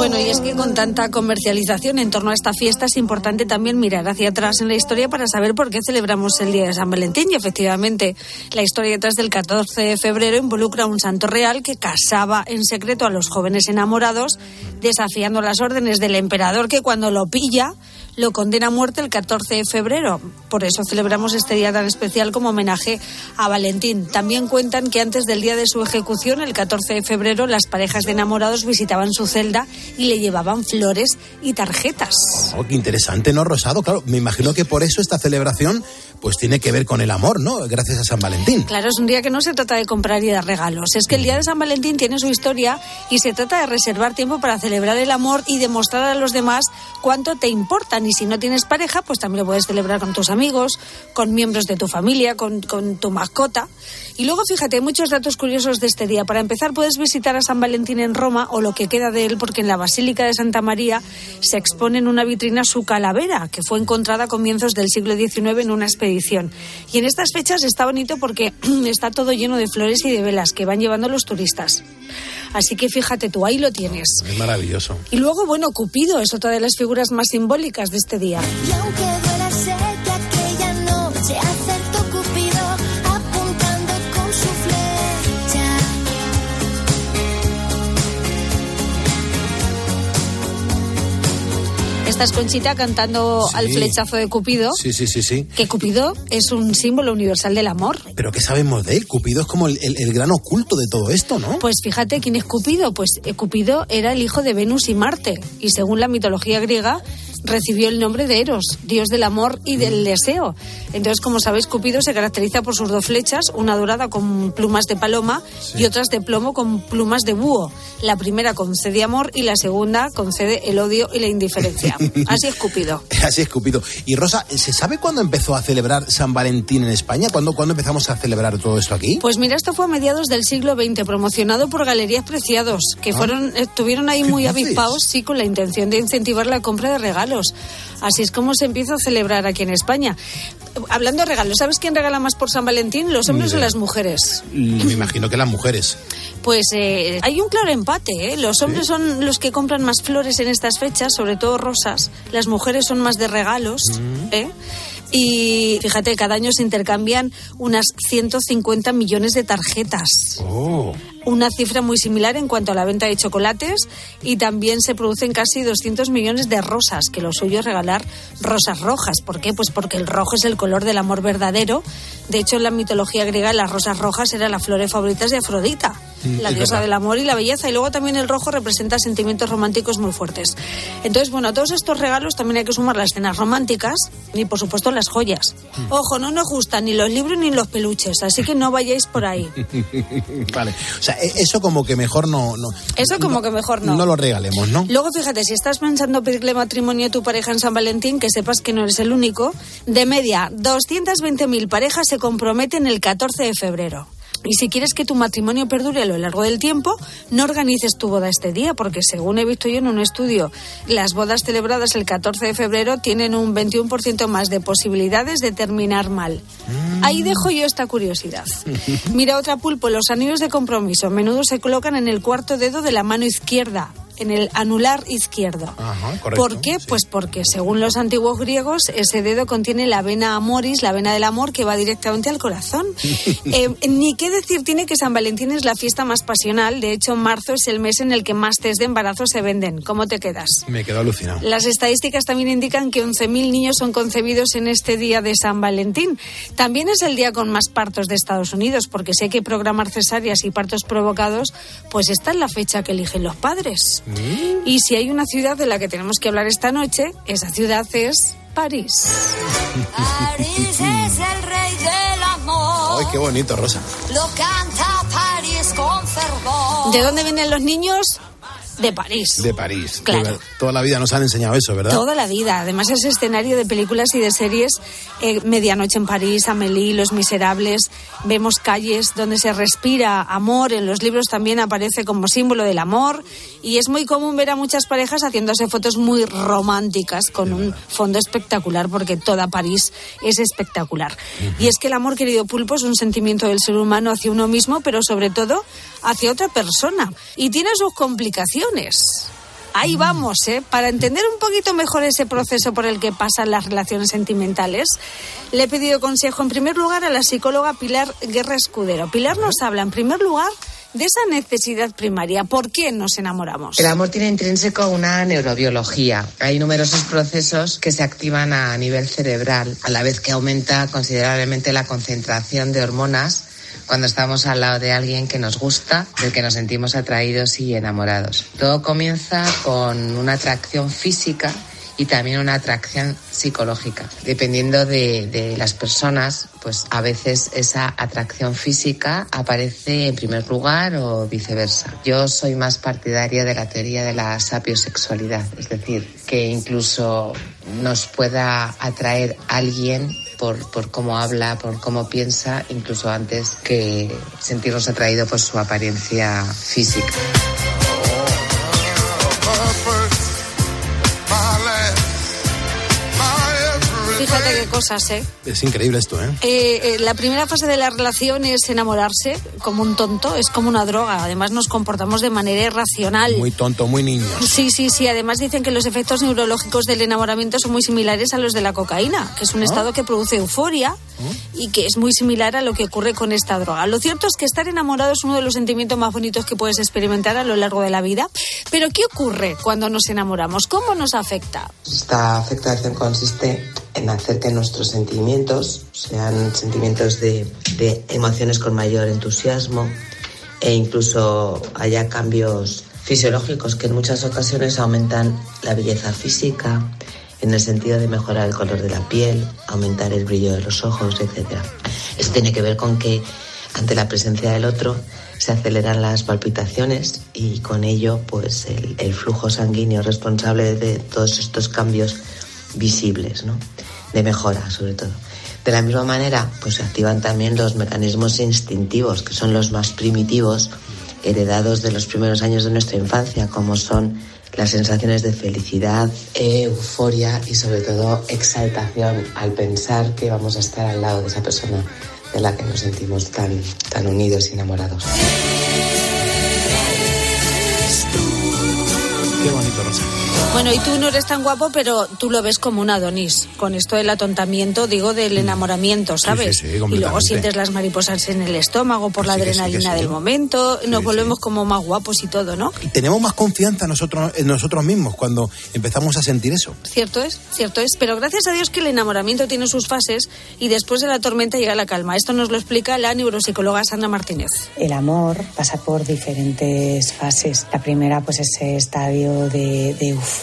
Bueno, y es que con tanta comercialización en torno a esta fiesta es importante también mirar hacia atrás en la historia para saber por qué celebramos el Día de San Valentín. Y efectivamente, la historia detrás del 14 de febrero involucra a un santo real que casaba en secreto a los jóvenes enamorados, desafiando las órdenes del emperador que cuando lo pilla lo condena a muerte el 14 de febrero. Por eso celebramos este día tan especial como homenaje a Valentín. También cuentan que antes del día de su ejecución, el 14 de febrero, las parejas de enamorados visitaban su celda y le llevaban flores y tarjetas. Oh, qué interesante, ¿no, Rosado? Claro, me imagino que por eso esta celebración pues tiene que ver con el amor, ¿no? Gracias a San Valentín. Claro, es un día que no se trata de comprar y dar regalos. Es que el día de San Valentín tiene su historia y se trata de reservar tiempo para celebrar el amor y demostrar a los demás cuánto te importan. Y si no tienes pareja, pues también lo puedes celebrar con tus amigos, con miembros de tu familia, con, con tu mascota. Y luego, fíjate, hay muchos datos curiosos de este día. Para empezar, puedes visitar a San Valentín en Roma o lo que queda de él, porque en la Basílica de Santa María se expone en una vitrina su calavera, que fue encontrada a comienzos del siglo XIX en una expedición. Y en estas fechas está bonito porque está todo lleno de flores y de velas que van llevando los turistas. Así que fíjate tú, ahí lo tienes. Es maravilloso. Y luego, bueno, Cupido es otra de las figuras más simbólicas de este día. Y Esta es Conchita cantando Sí. al flechazo de Cupido. Sí, sí, sí, sí. Que Cupido es un símbolo universal del amor. Pero ¿qué sabemos de él? Cupido es como el, el- el gran oculto de todo esto, ¿no? Pues fíjate quién es Cupido. Pues eh, Cupido era el hijo de Venus y Marte. Y según la mitología griega, recibió el nombre de Eros, dios del amor y del deseo. Entonces, como sabéis, Cupido se caracteriza por sus dos flechas, una dorada con plumas de paloma y otras de plomo con plumas de búho. La primera concede amor y la segunda concede el odio y la indiferencia. Así es Cupido. Así es, Cupido. Y Rosa, ¿se sabe cuándo empezó a celebrar San Valentín en España? ¿Cuándo, ¿cuándo empezamos a celebrar todo esto aquí? Pues mira, esto fue a mediados del siglo XX, promocionado por Galerías Preciados, que Ah. fueron, estuvieron ahí ¿Qué muy avispados, sí, con la intención de incentivar la compra de regalos. Así es como se empieza a celebrar aquí en España. Hablando de regalos, ¿sabes quién regala más por San Valentín? ¿Los hombres o las mujeres? Me imagino que las mujeres. Pues eh, hay un claro empate. ¿eh? Los hombres son los que compran más flores en estas fechas, sobre todo rosas. Las mujeres son más de regalos. ¿eh? Y fíjate, cada año se intercambian unas 150 millones de tarjetas. Oh. Una cifra muy similar en cuanto a la venta de chocolates y también se producen casi 200 millones de rosas, que lo suyo es regalar rosas rojas. ¿Por qué? Pues porque el rojo es el color del amor verdadero. De hecho, en la mitología griega las rosas rojas eran las flores favoritas de Afrodita, Mm, la diosa verdad. del amor y la belleza. Y luego también el rojo representa sentimientos románticos muy fuertes. Entonces, bueno, a todos estos regalos también hay que sumar las cenas románticas y, por supuesto, las joyas. Mm. Ojo, no nos gustan ni los libros ni los peluches, así que no vayáis por ahí. vale. O sea, e- eso como que mejor no, no, Eso como que mejor no. no lo regalemos, ¿no? Luego, fíjate, si estás pensando pedirle matrimonio a tu pareja en San Valentín, que sepas que no eres el único, de media, 220.000 parejas se comprometen el 14 de febrero. Y si quieres que tu matrimonio perdure a lo largo del tiempo, no organices tu boda este día, porque según he visto yo en un estudio, las bodas celebradas el 14 de febrero tienen un 21% más de posibilidades de terminar mal. Ahí dejo yo esta curiosidad. Mira otra pulpo, los anillos de compromiso a menudo se colocan en el cuarto dedo de la mano izquierda, en el anular izquierdo. Ajá, correcto. ¿Por qué? Pues porque según los antiguos griegos ese dedo contiene la vena amoris, la vena del amor que va directamente al corazón. Eh, ni qué decir tiene que San Valentín es la fiesta más pasional. De hecho, marzo es el mes en el que más test de embarazo se venden. ¿Cómo te quedas? Me quedo alucinado. Las estadísticas también indican que 11.000 niños son concebidos en este día de San Valentín. También es el día con más partos de Estados Unidos, porque si hay que programar cesáreas y partos provocados, pues esta es la fecha que eligen los padres. Y si hay una ciudad de la que tenemos que hablar esta noche, esa ciudad es París. París es el rey del amor. Ay, qué bonito, Rosa. Lo canta París con fervor. ¿De dónde vienen los niños? De París. De París. Claro. Toda la vida nos han enseñado eso, ¿verdad? Toda la vida. Además es escenario de películas y de series. eh, Medianoche en París, Amélie, Los Miserables. Vemos calles donde se respira amor. En los libros también aparece como símbolo del amor. Y es muy común ver a muchas parejas haciéndose fotos muy románticas con un fondo espectacular porque toda París es espectacular. Y es que el amor, querido pulpo, es un sentimiento del ser humano hacia uno mismo, pero sobre todo hacia otra persona. Y tiene sus complicaciones. Ahí vamos, ¿eh? Para entender un poquito mejor ese proceso por el que pasan las relaciones sentimentales, le he pedido consejo en primer lugar a la psicóloga Pilar Guerra Escudero. Pilar nos habla en primer lugar de esa necesidad primaria. ¿Por qué nos enamoramos? El amor tiene intrínseco una neurobiología. Hay numerosos procesos que se activan a nivel cerebral, a la vez que aumenta considerablemente la concentración de hormonas cuando estamos al lado de alguien que nos gusta, del que nos sentimos atraídos y enamorados. Todo comienza con una atracción física y también una atracción psicológica. Dependiendo de, de las personas, pues a veces esa atracción física aparece en primer lugar o viceversa. Yo soy más partidaria de la teoría de la sapiosexualidad, es decir, que incluso nos pueda atraer alguien por, por cómo habla, por cómo piensa, incluso antes que sentirnos atraídos por su apariencia física. Fíjate qué cosas, ¿eh? Es increíble esto, ¿eh? Eh, eh, la primera fase de la relación es enamorarse como un tonto, es como una droga. Además nos comportamos de manera irracional. Muy tonto, muy niño. Sí, sí, sí. Además dicen que los efectos neurológicos del enamoramiento son muy similares a los de la cocaína, que es un Ah. estado que produce euforia y que es muy similar a lo que ocurre con esta droga. Lo cierto es que estar enamorado es uno de los sentimientos más bonitos que puedes experimentar a lo largo de la vida. Pero ¿qué ocurre cuando nos enamoramos? ¿Cómo nos afecta? Esta afectación consiste en hacer que nuestros sentimientos sean sentimientos de, emociones con mayor entusiasmo e incluso haya cambios fisiológicos que en muchas ocasiones aumentan la belleza física, en el sentido de mejorar el color de la piel, aumentar el brillo de los ojos, etc. Esto tiene que ver con que ante la presencia del otro se aceleran las palpitaciones y con ello pues el, el flujo sanguíneo responsable de todos estos cambios visibles, ¿no? De mejora sobre todo. De la misma manera, pues se activan también los mecanismos instintivos, que son los más primitivos, heredados de los primeros años de nuestra infancia, como son las sensaciones de felicidad, euforia y sobre todo exaltación al pensar que vamos a estar al lado de esa persona de la que nos sentimos tan, tan unidos y enamorados. Bueno, y tú no eres tan guapo, pero tú lo ves como un Adonis. Con esto del atontamiento, digo, del enamoramiento, ¿sabes? sí, sí, y luego sientes las mariposas en el estómago por la Sí, sí, adrenalina sí. del momento. Nos volvemos como más guapos y todo, ¿no? Y tenemos más confianza en nosotros, en nosotros mismos cuando empezamos a sentir eso. Cierto es, cierto es. Pero gracias a Dios que el enamoramiento tiene sus fases y después de la tormenta llega la calma. Esto nos lo explica la neuropsicóloga Sandra Martínez. El amor pasa por diferentes fases. La primera, pues ese estadio de, de euforia.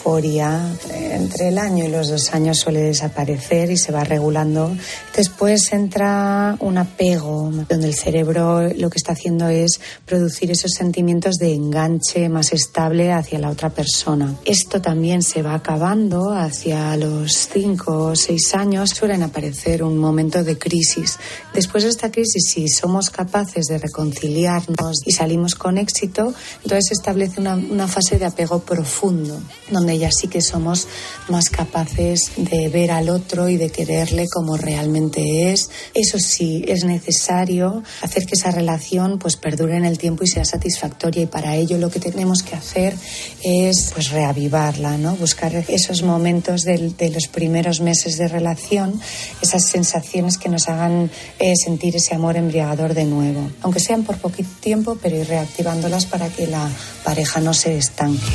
Entre el año y los dos años suele desaparecer y se va regulando. Después entra un apego, donde el cerebro lo que está haciendo es producir esos sentimientos de enganche más estable hacia la otra persona. Esto también se va acabando hacia los cinco o seis años. Suelen aparecer un momento de crisis. Después de esta crisis, si somos capaces de reconciliarnos y salimos con éxito, entonces se establece una, una fase de apego profundo, donde ya sí que somos más capaces de ver al otro y de quererle como realmente es. Eso sí, es necesario hacer que esa relación pues perdure en el tiempo y sea satisfactoria y para ello lo que tenemos que hacer es pues reavivarla, ¿no? Buscar esos momentos del- de los primeros meses de relación, esas sensaciones que nos hagan eh, sentir ese amor embriagador de nuevo, aunque sean por poquito tiempo, pero ir reactivándolas para que la pareja no se estanque.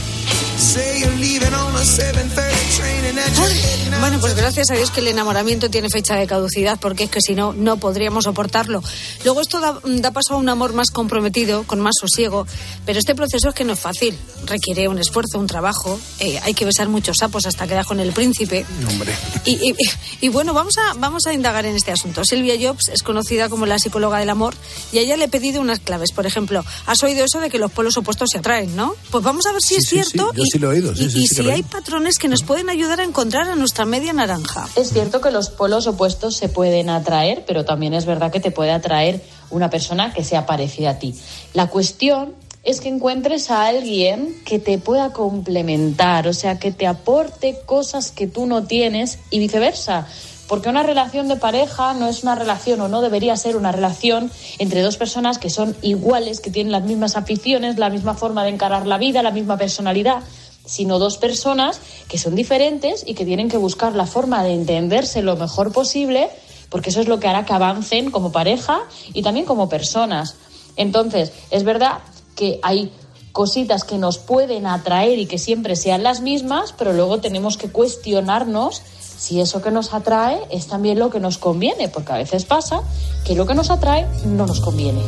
Say you're leaving on a 7:30 train and that you're heading out Bueno, pues gracias a Dios que el enamoramiento tiene fecha de caducidad, porque es que si no, no podríamos soportarlo. Luego esto da, da paso a un amor más comprometido, con más sosiego, pero este proceso es que no es fácil. Requiere un esfuerzo, un trabajo, eh, hay que besar muchos sapos hasta quedar con el príncipe. Hombre. Y, y- y bueno, vamos a, vamos a indagar en este asunto. Silvia Jobs es conocida como la psicóloga del amor y a ella le he pedido unas claves. Por ejemplo, has oído eso de que los polos opuestos se atraen, ¿no? Pues vamos a ver si Sí, es sí, cierto sí lo he oído, sí, y- sí, y si hay patrones que nos pueden ayudar a encontrar a nuestra media naranja. Es cierto que los polos opuestos se pueden atraer, pero también es verdad que te puede atraer una persona que sea parecida a ti. La cuestión es que encuentres a alguien que te pueda complementar, o sea, que te aporte cosas que tú no tienes y viceversa. Porque una relación de pareja no es una relación o no debería ser una relación entre dos personas que son iguales, que tienen las mismas aficiones, la misma forma de encarar la vida, la misma personalidad sino dos personas que son diferentes y que tienen que buscar la forma de entenderse lo mejor posible, porque eso es lo que hará que avancen como pareja y también como personas. Entonces, es verdad que hay cositas que nos pueden atraer y que siempre sean las mismas, pero luego tenemos que cuestionarnos si eso que nos atrae es también lo que nos conviene, porque a veces pasa que lo que nos atrae no nos conviene.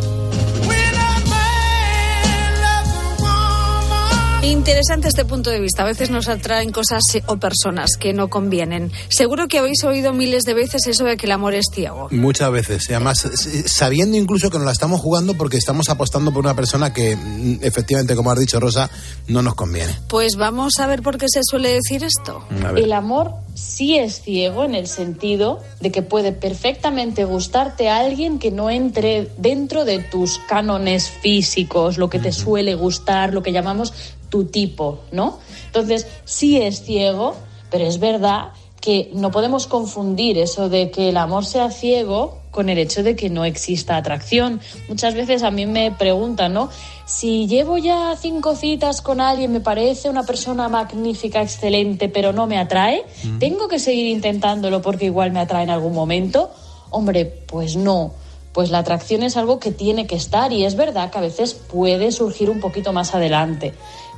Interesante este punto de vista. A veces nos atraen cosas o personas que no convienen. Seguro que habéis oído miles de veces eso de que el amor es ciego. Muchas veces. Y además, sabiendo incluso que nos la estamos jugando porque estamos apostando por una persona que, mm, efectivamente, como has dicho, Rosa, no nos conviene. Pues vamos a ver por qué se suele decir esto. Ver. El amor sí es ciego en el sentido de que puede perfectamente gustarte a alguien que no entre dentro de tus cánones físicos, lo que te suele gustar, lo que llamamos tu tipo, ¿no? Entonces, sí es ciego, pero es verdad que no podemos confundir eso de que el amor sea ciego con el hecho de que no exista atracción. Muchas veces a mí me preguntan, ¿no? Si llevo ya cinco citas con alguien, me parece una persona magnífica, excelente, pero no me atrae, ¿tengo que seguir intentándolo porque igual me atrae en algún momento? Hombre, pues no. Pues la atracción es algo que tiene que estar y es verdad que a veces puede surgir un poquito más adelante.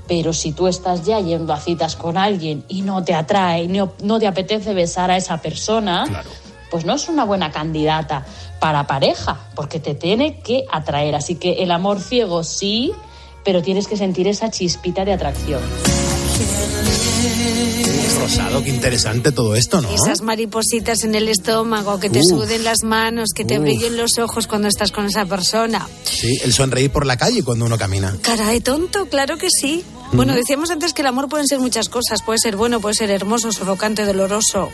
Pero si tú estás ya yendo a citas con alguien y no te atrae, no, no te apetece besar a esa persona, pues no es una buena candidata para pareja, porque te tiene que atraer. Así que el amor ciego sí, pero tienes que sentir esa chispita de atracción. Rosado, qué interesante todo esto, ¿no? Esas maripositas en el estómago, que te Uf. suden las manos, que te Uf. brillen los ojos cuando estás con esa persona. Sí, el sonreír por la calle cuando uno camina. Cara de tonto, claro que sí. Bueno, decíamos antes que el amor pueden ser muchas cosas. Puede ser bueno, puede ser hermoso, sofocante, doloroso.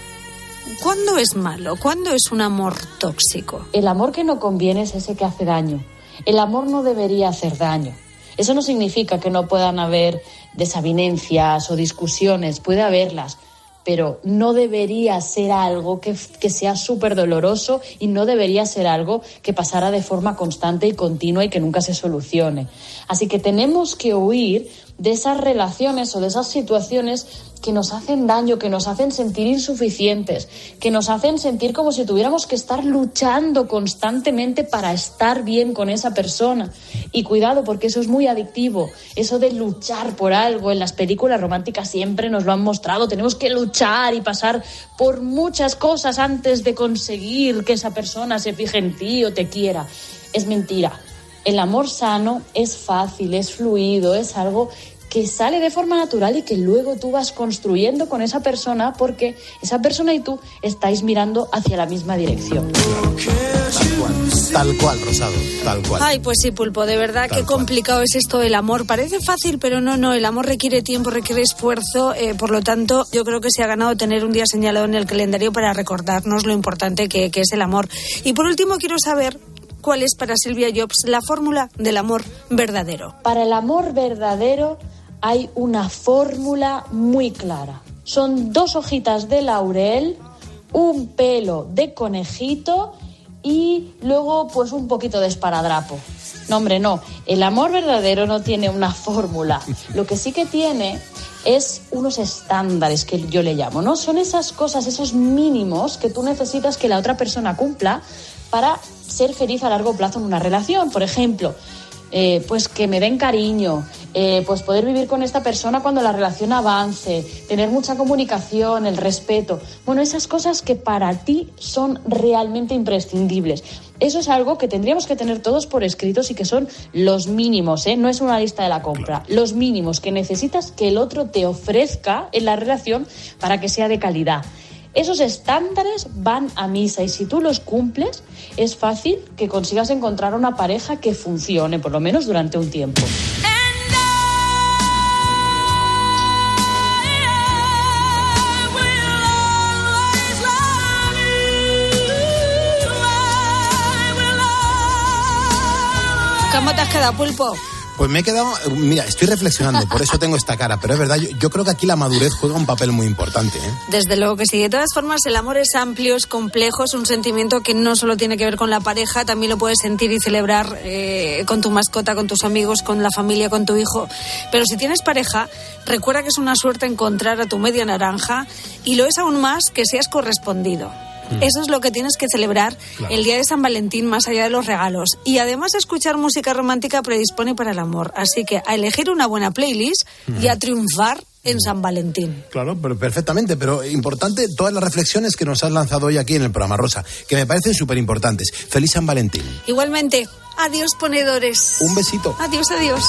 ¿Cuándo es malo? ¿Cuándo es un amor tóxico? El amor que no conviene es ese que hace daño. El amor no debería hacer daño. Eso no significa que no puedan haber desavenencias o discusiones, puede haberlas, pero no debería ser algo que, que sea súper doloroso y no debería ser algo que pasara de forma constante y continua y que nunca se solucione. Así que tenemos que huir de esas relaciones o de esas situaciones que nos hacen daño, que nos hacen sentir insuficientes, que nos hacen sentir como si tuviéramos que estar luchando constantemente para estar bien con esa persona. Y cuidado, porque eso es muy adictivo. Eso de luchar por algo, en las películas románticas siempre nos lo han mostrado. Tenemos que luchar y pasar por muchas cosas antes de conseguir que esa persona se fije en ti o te quiera. Es mentira. El amor sano es fácil, es fluido, es algo que sale de forma natural y que luego tú vas construyendo con esa persona porque esa persona y tú estáis mirando hacia la misma dirección. Tal cual, Rosado, tal cual. Ay, pues sí, Pulpo, de verdad, Tal qué complicado es esto del amor. Parece fácil, pero no, no, el amor requiere tiempo, requiere esfuerzo. eh, por lo tanto, yo creo que se ha ganado tener un día señalado en el calendario para recordarnos lo importante que, que es el amor. Y por último, quiero saber cuál es para Silvia Jobs la fórmula del amor verdadero. Para el amor verdadero hay una fórmula muy clara. Son dos hojitas de laurel, un pelo de conejito y luego pues un poquito de esparadrapo. No, hombre, no. El amor verdadero no tiene una fórmula. Lo que sí que tiene es unos estándares que yo le llamo, ¿no? Son esas cosas, esos mínimos que tú necesitas que la otra persona cumpla para ser feliz a largo plazo en una relación. Por ejemplo, eh, pues que me den cariño, eh, pues poder vivir con esta persona cuando la relación avance, tener mucha comunicación, el respeto. Bueno, esas cosas que para ti son realmente imprescindibles. Eso es algo que tendríamos que tener todos por escritos y que son los mínimos, ¿eh? no es una lista de la compra, los mínimos que necesitas que el otro te ofrezca en la relación para que sea de calidad. Esos estándares van a misa y si tú los cumples, es fácil que consigas encontrar una pareja que funcione, por lo menos durante un tiempo. ¿Cómo te has quedado, Pulpo? Pues me he quedado, mira, estoy reflexionando, por eso tengo esta cara, pero es verdad, yo, creo que aquí la madurez juega un papel muy importante. ¿eh? Desde luego que sí. De todas formas, el amor es amplio, es complejo, es un sentimiento que no solo tiene que ver con la pareja, también lo puedes sentir y celebrar eh, con tu mascota, con tus amigos, con la familia, con tu hijo. Pero si tienes pareja, recuerda que es una suerte encontrar a tu media naranja y lo es aún más que seas correspondido. Eso es lo que tienes que celebrar Claro. el día de San Valentín, más allá de los regalos. Y además, escuchar música romántica predispone para el amor. Así que a elegir una buena playlist y a triunfar en San Valentín. Claro, pero perfectamente, pero importante todas las reflexiones que nos has lanzado hoy aquí en el programa Rosa, que me parecen súper importantes. Feliz San Valentín. Igualmente, adiós ponedores. Un besito. Adiós, adiós.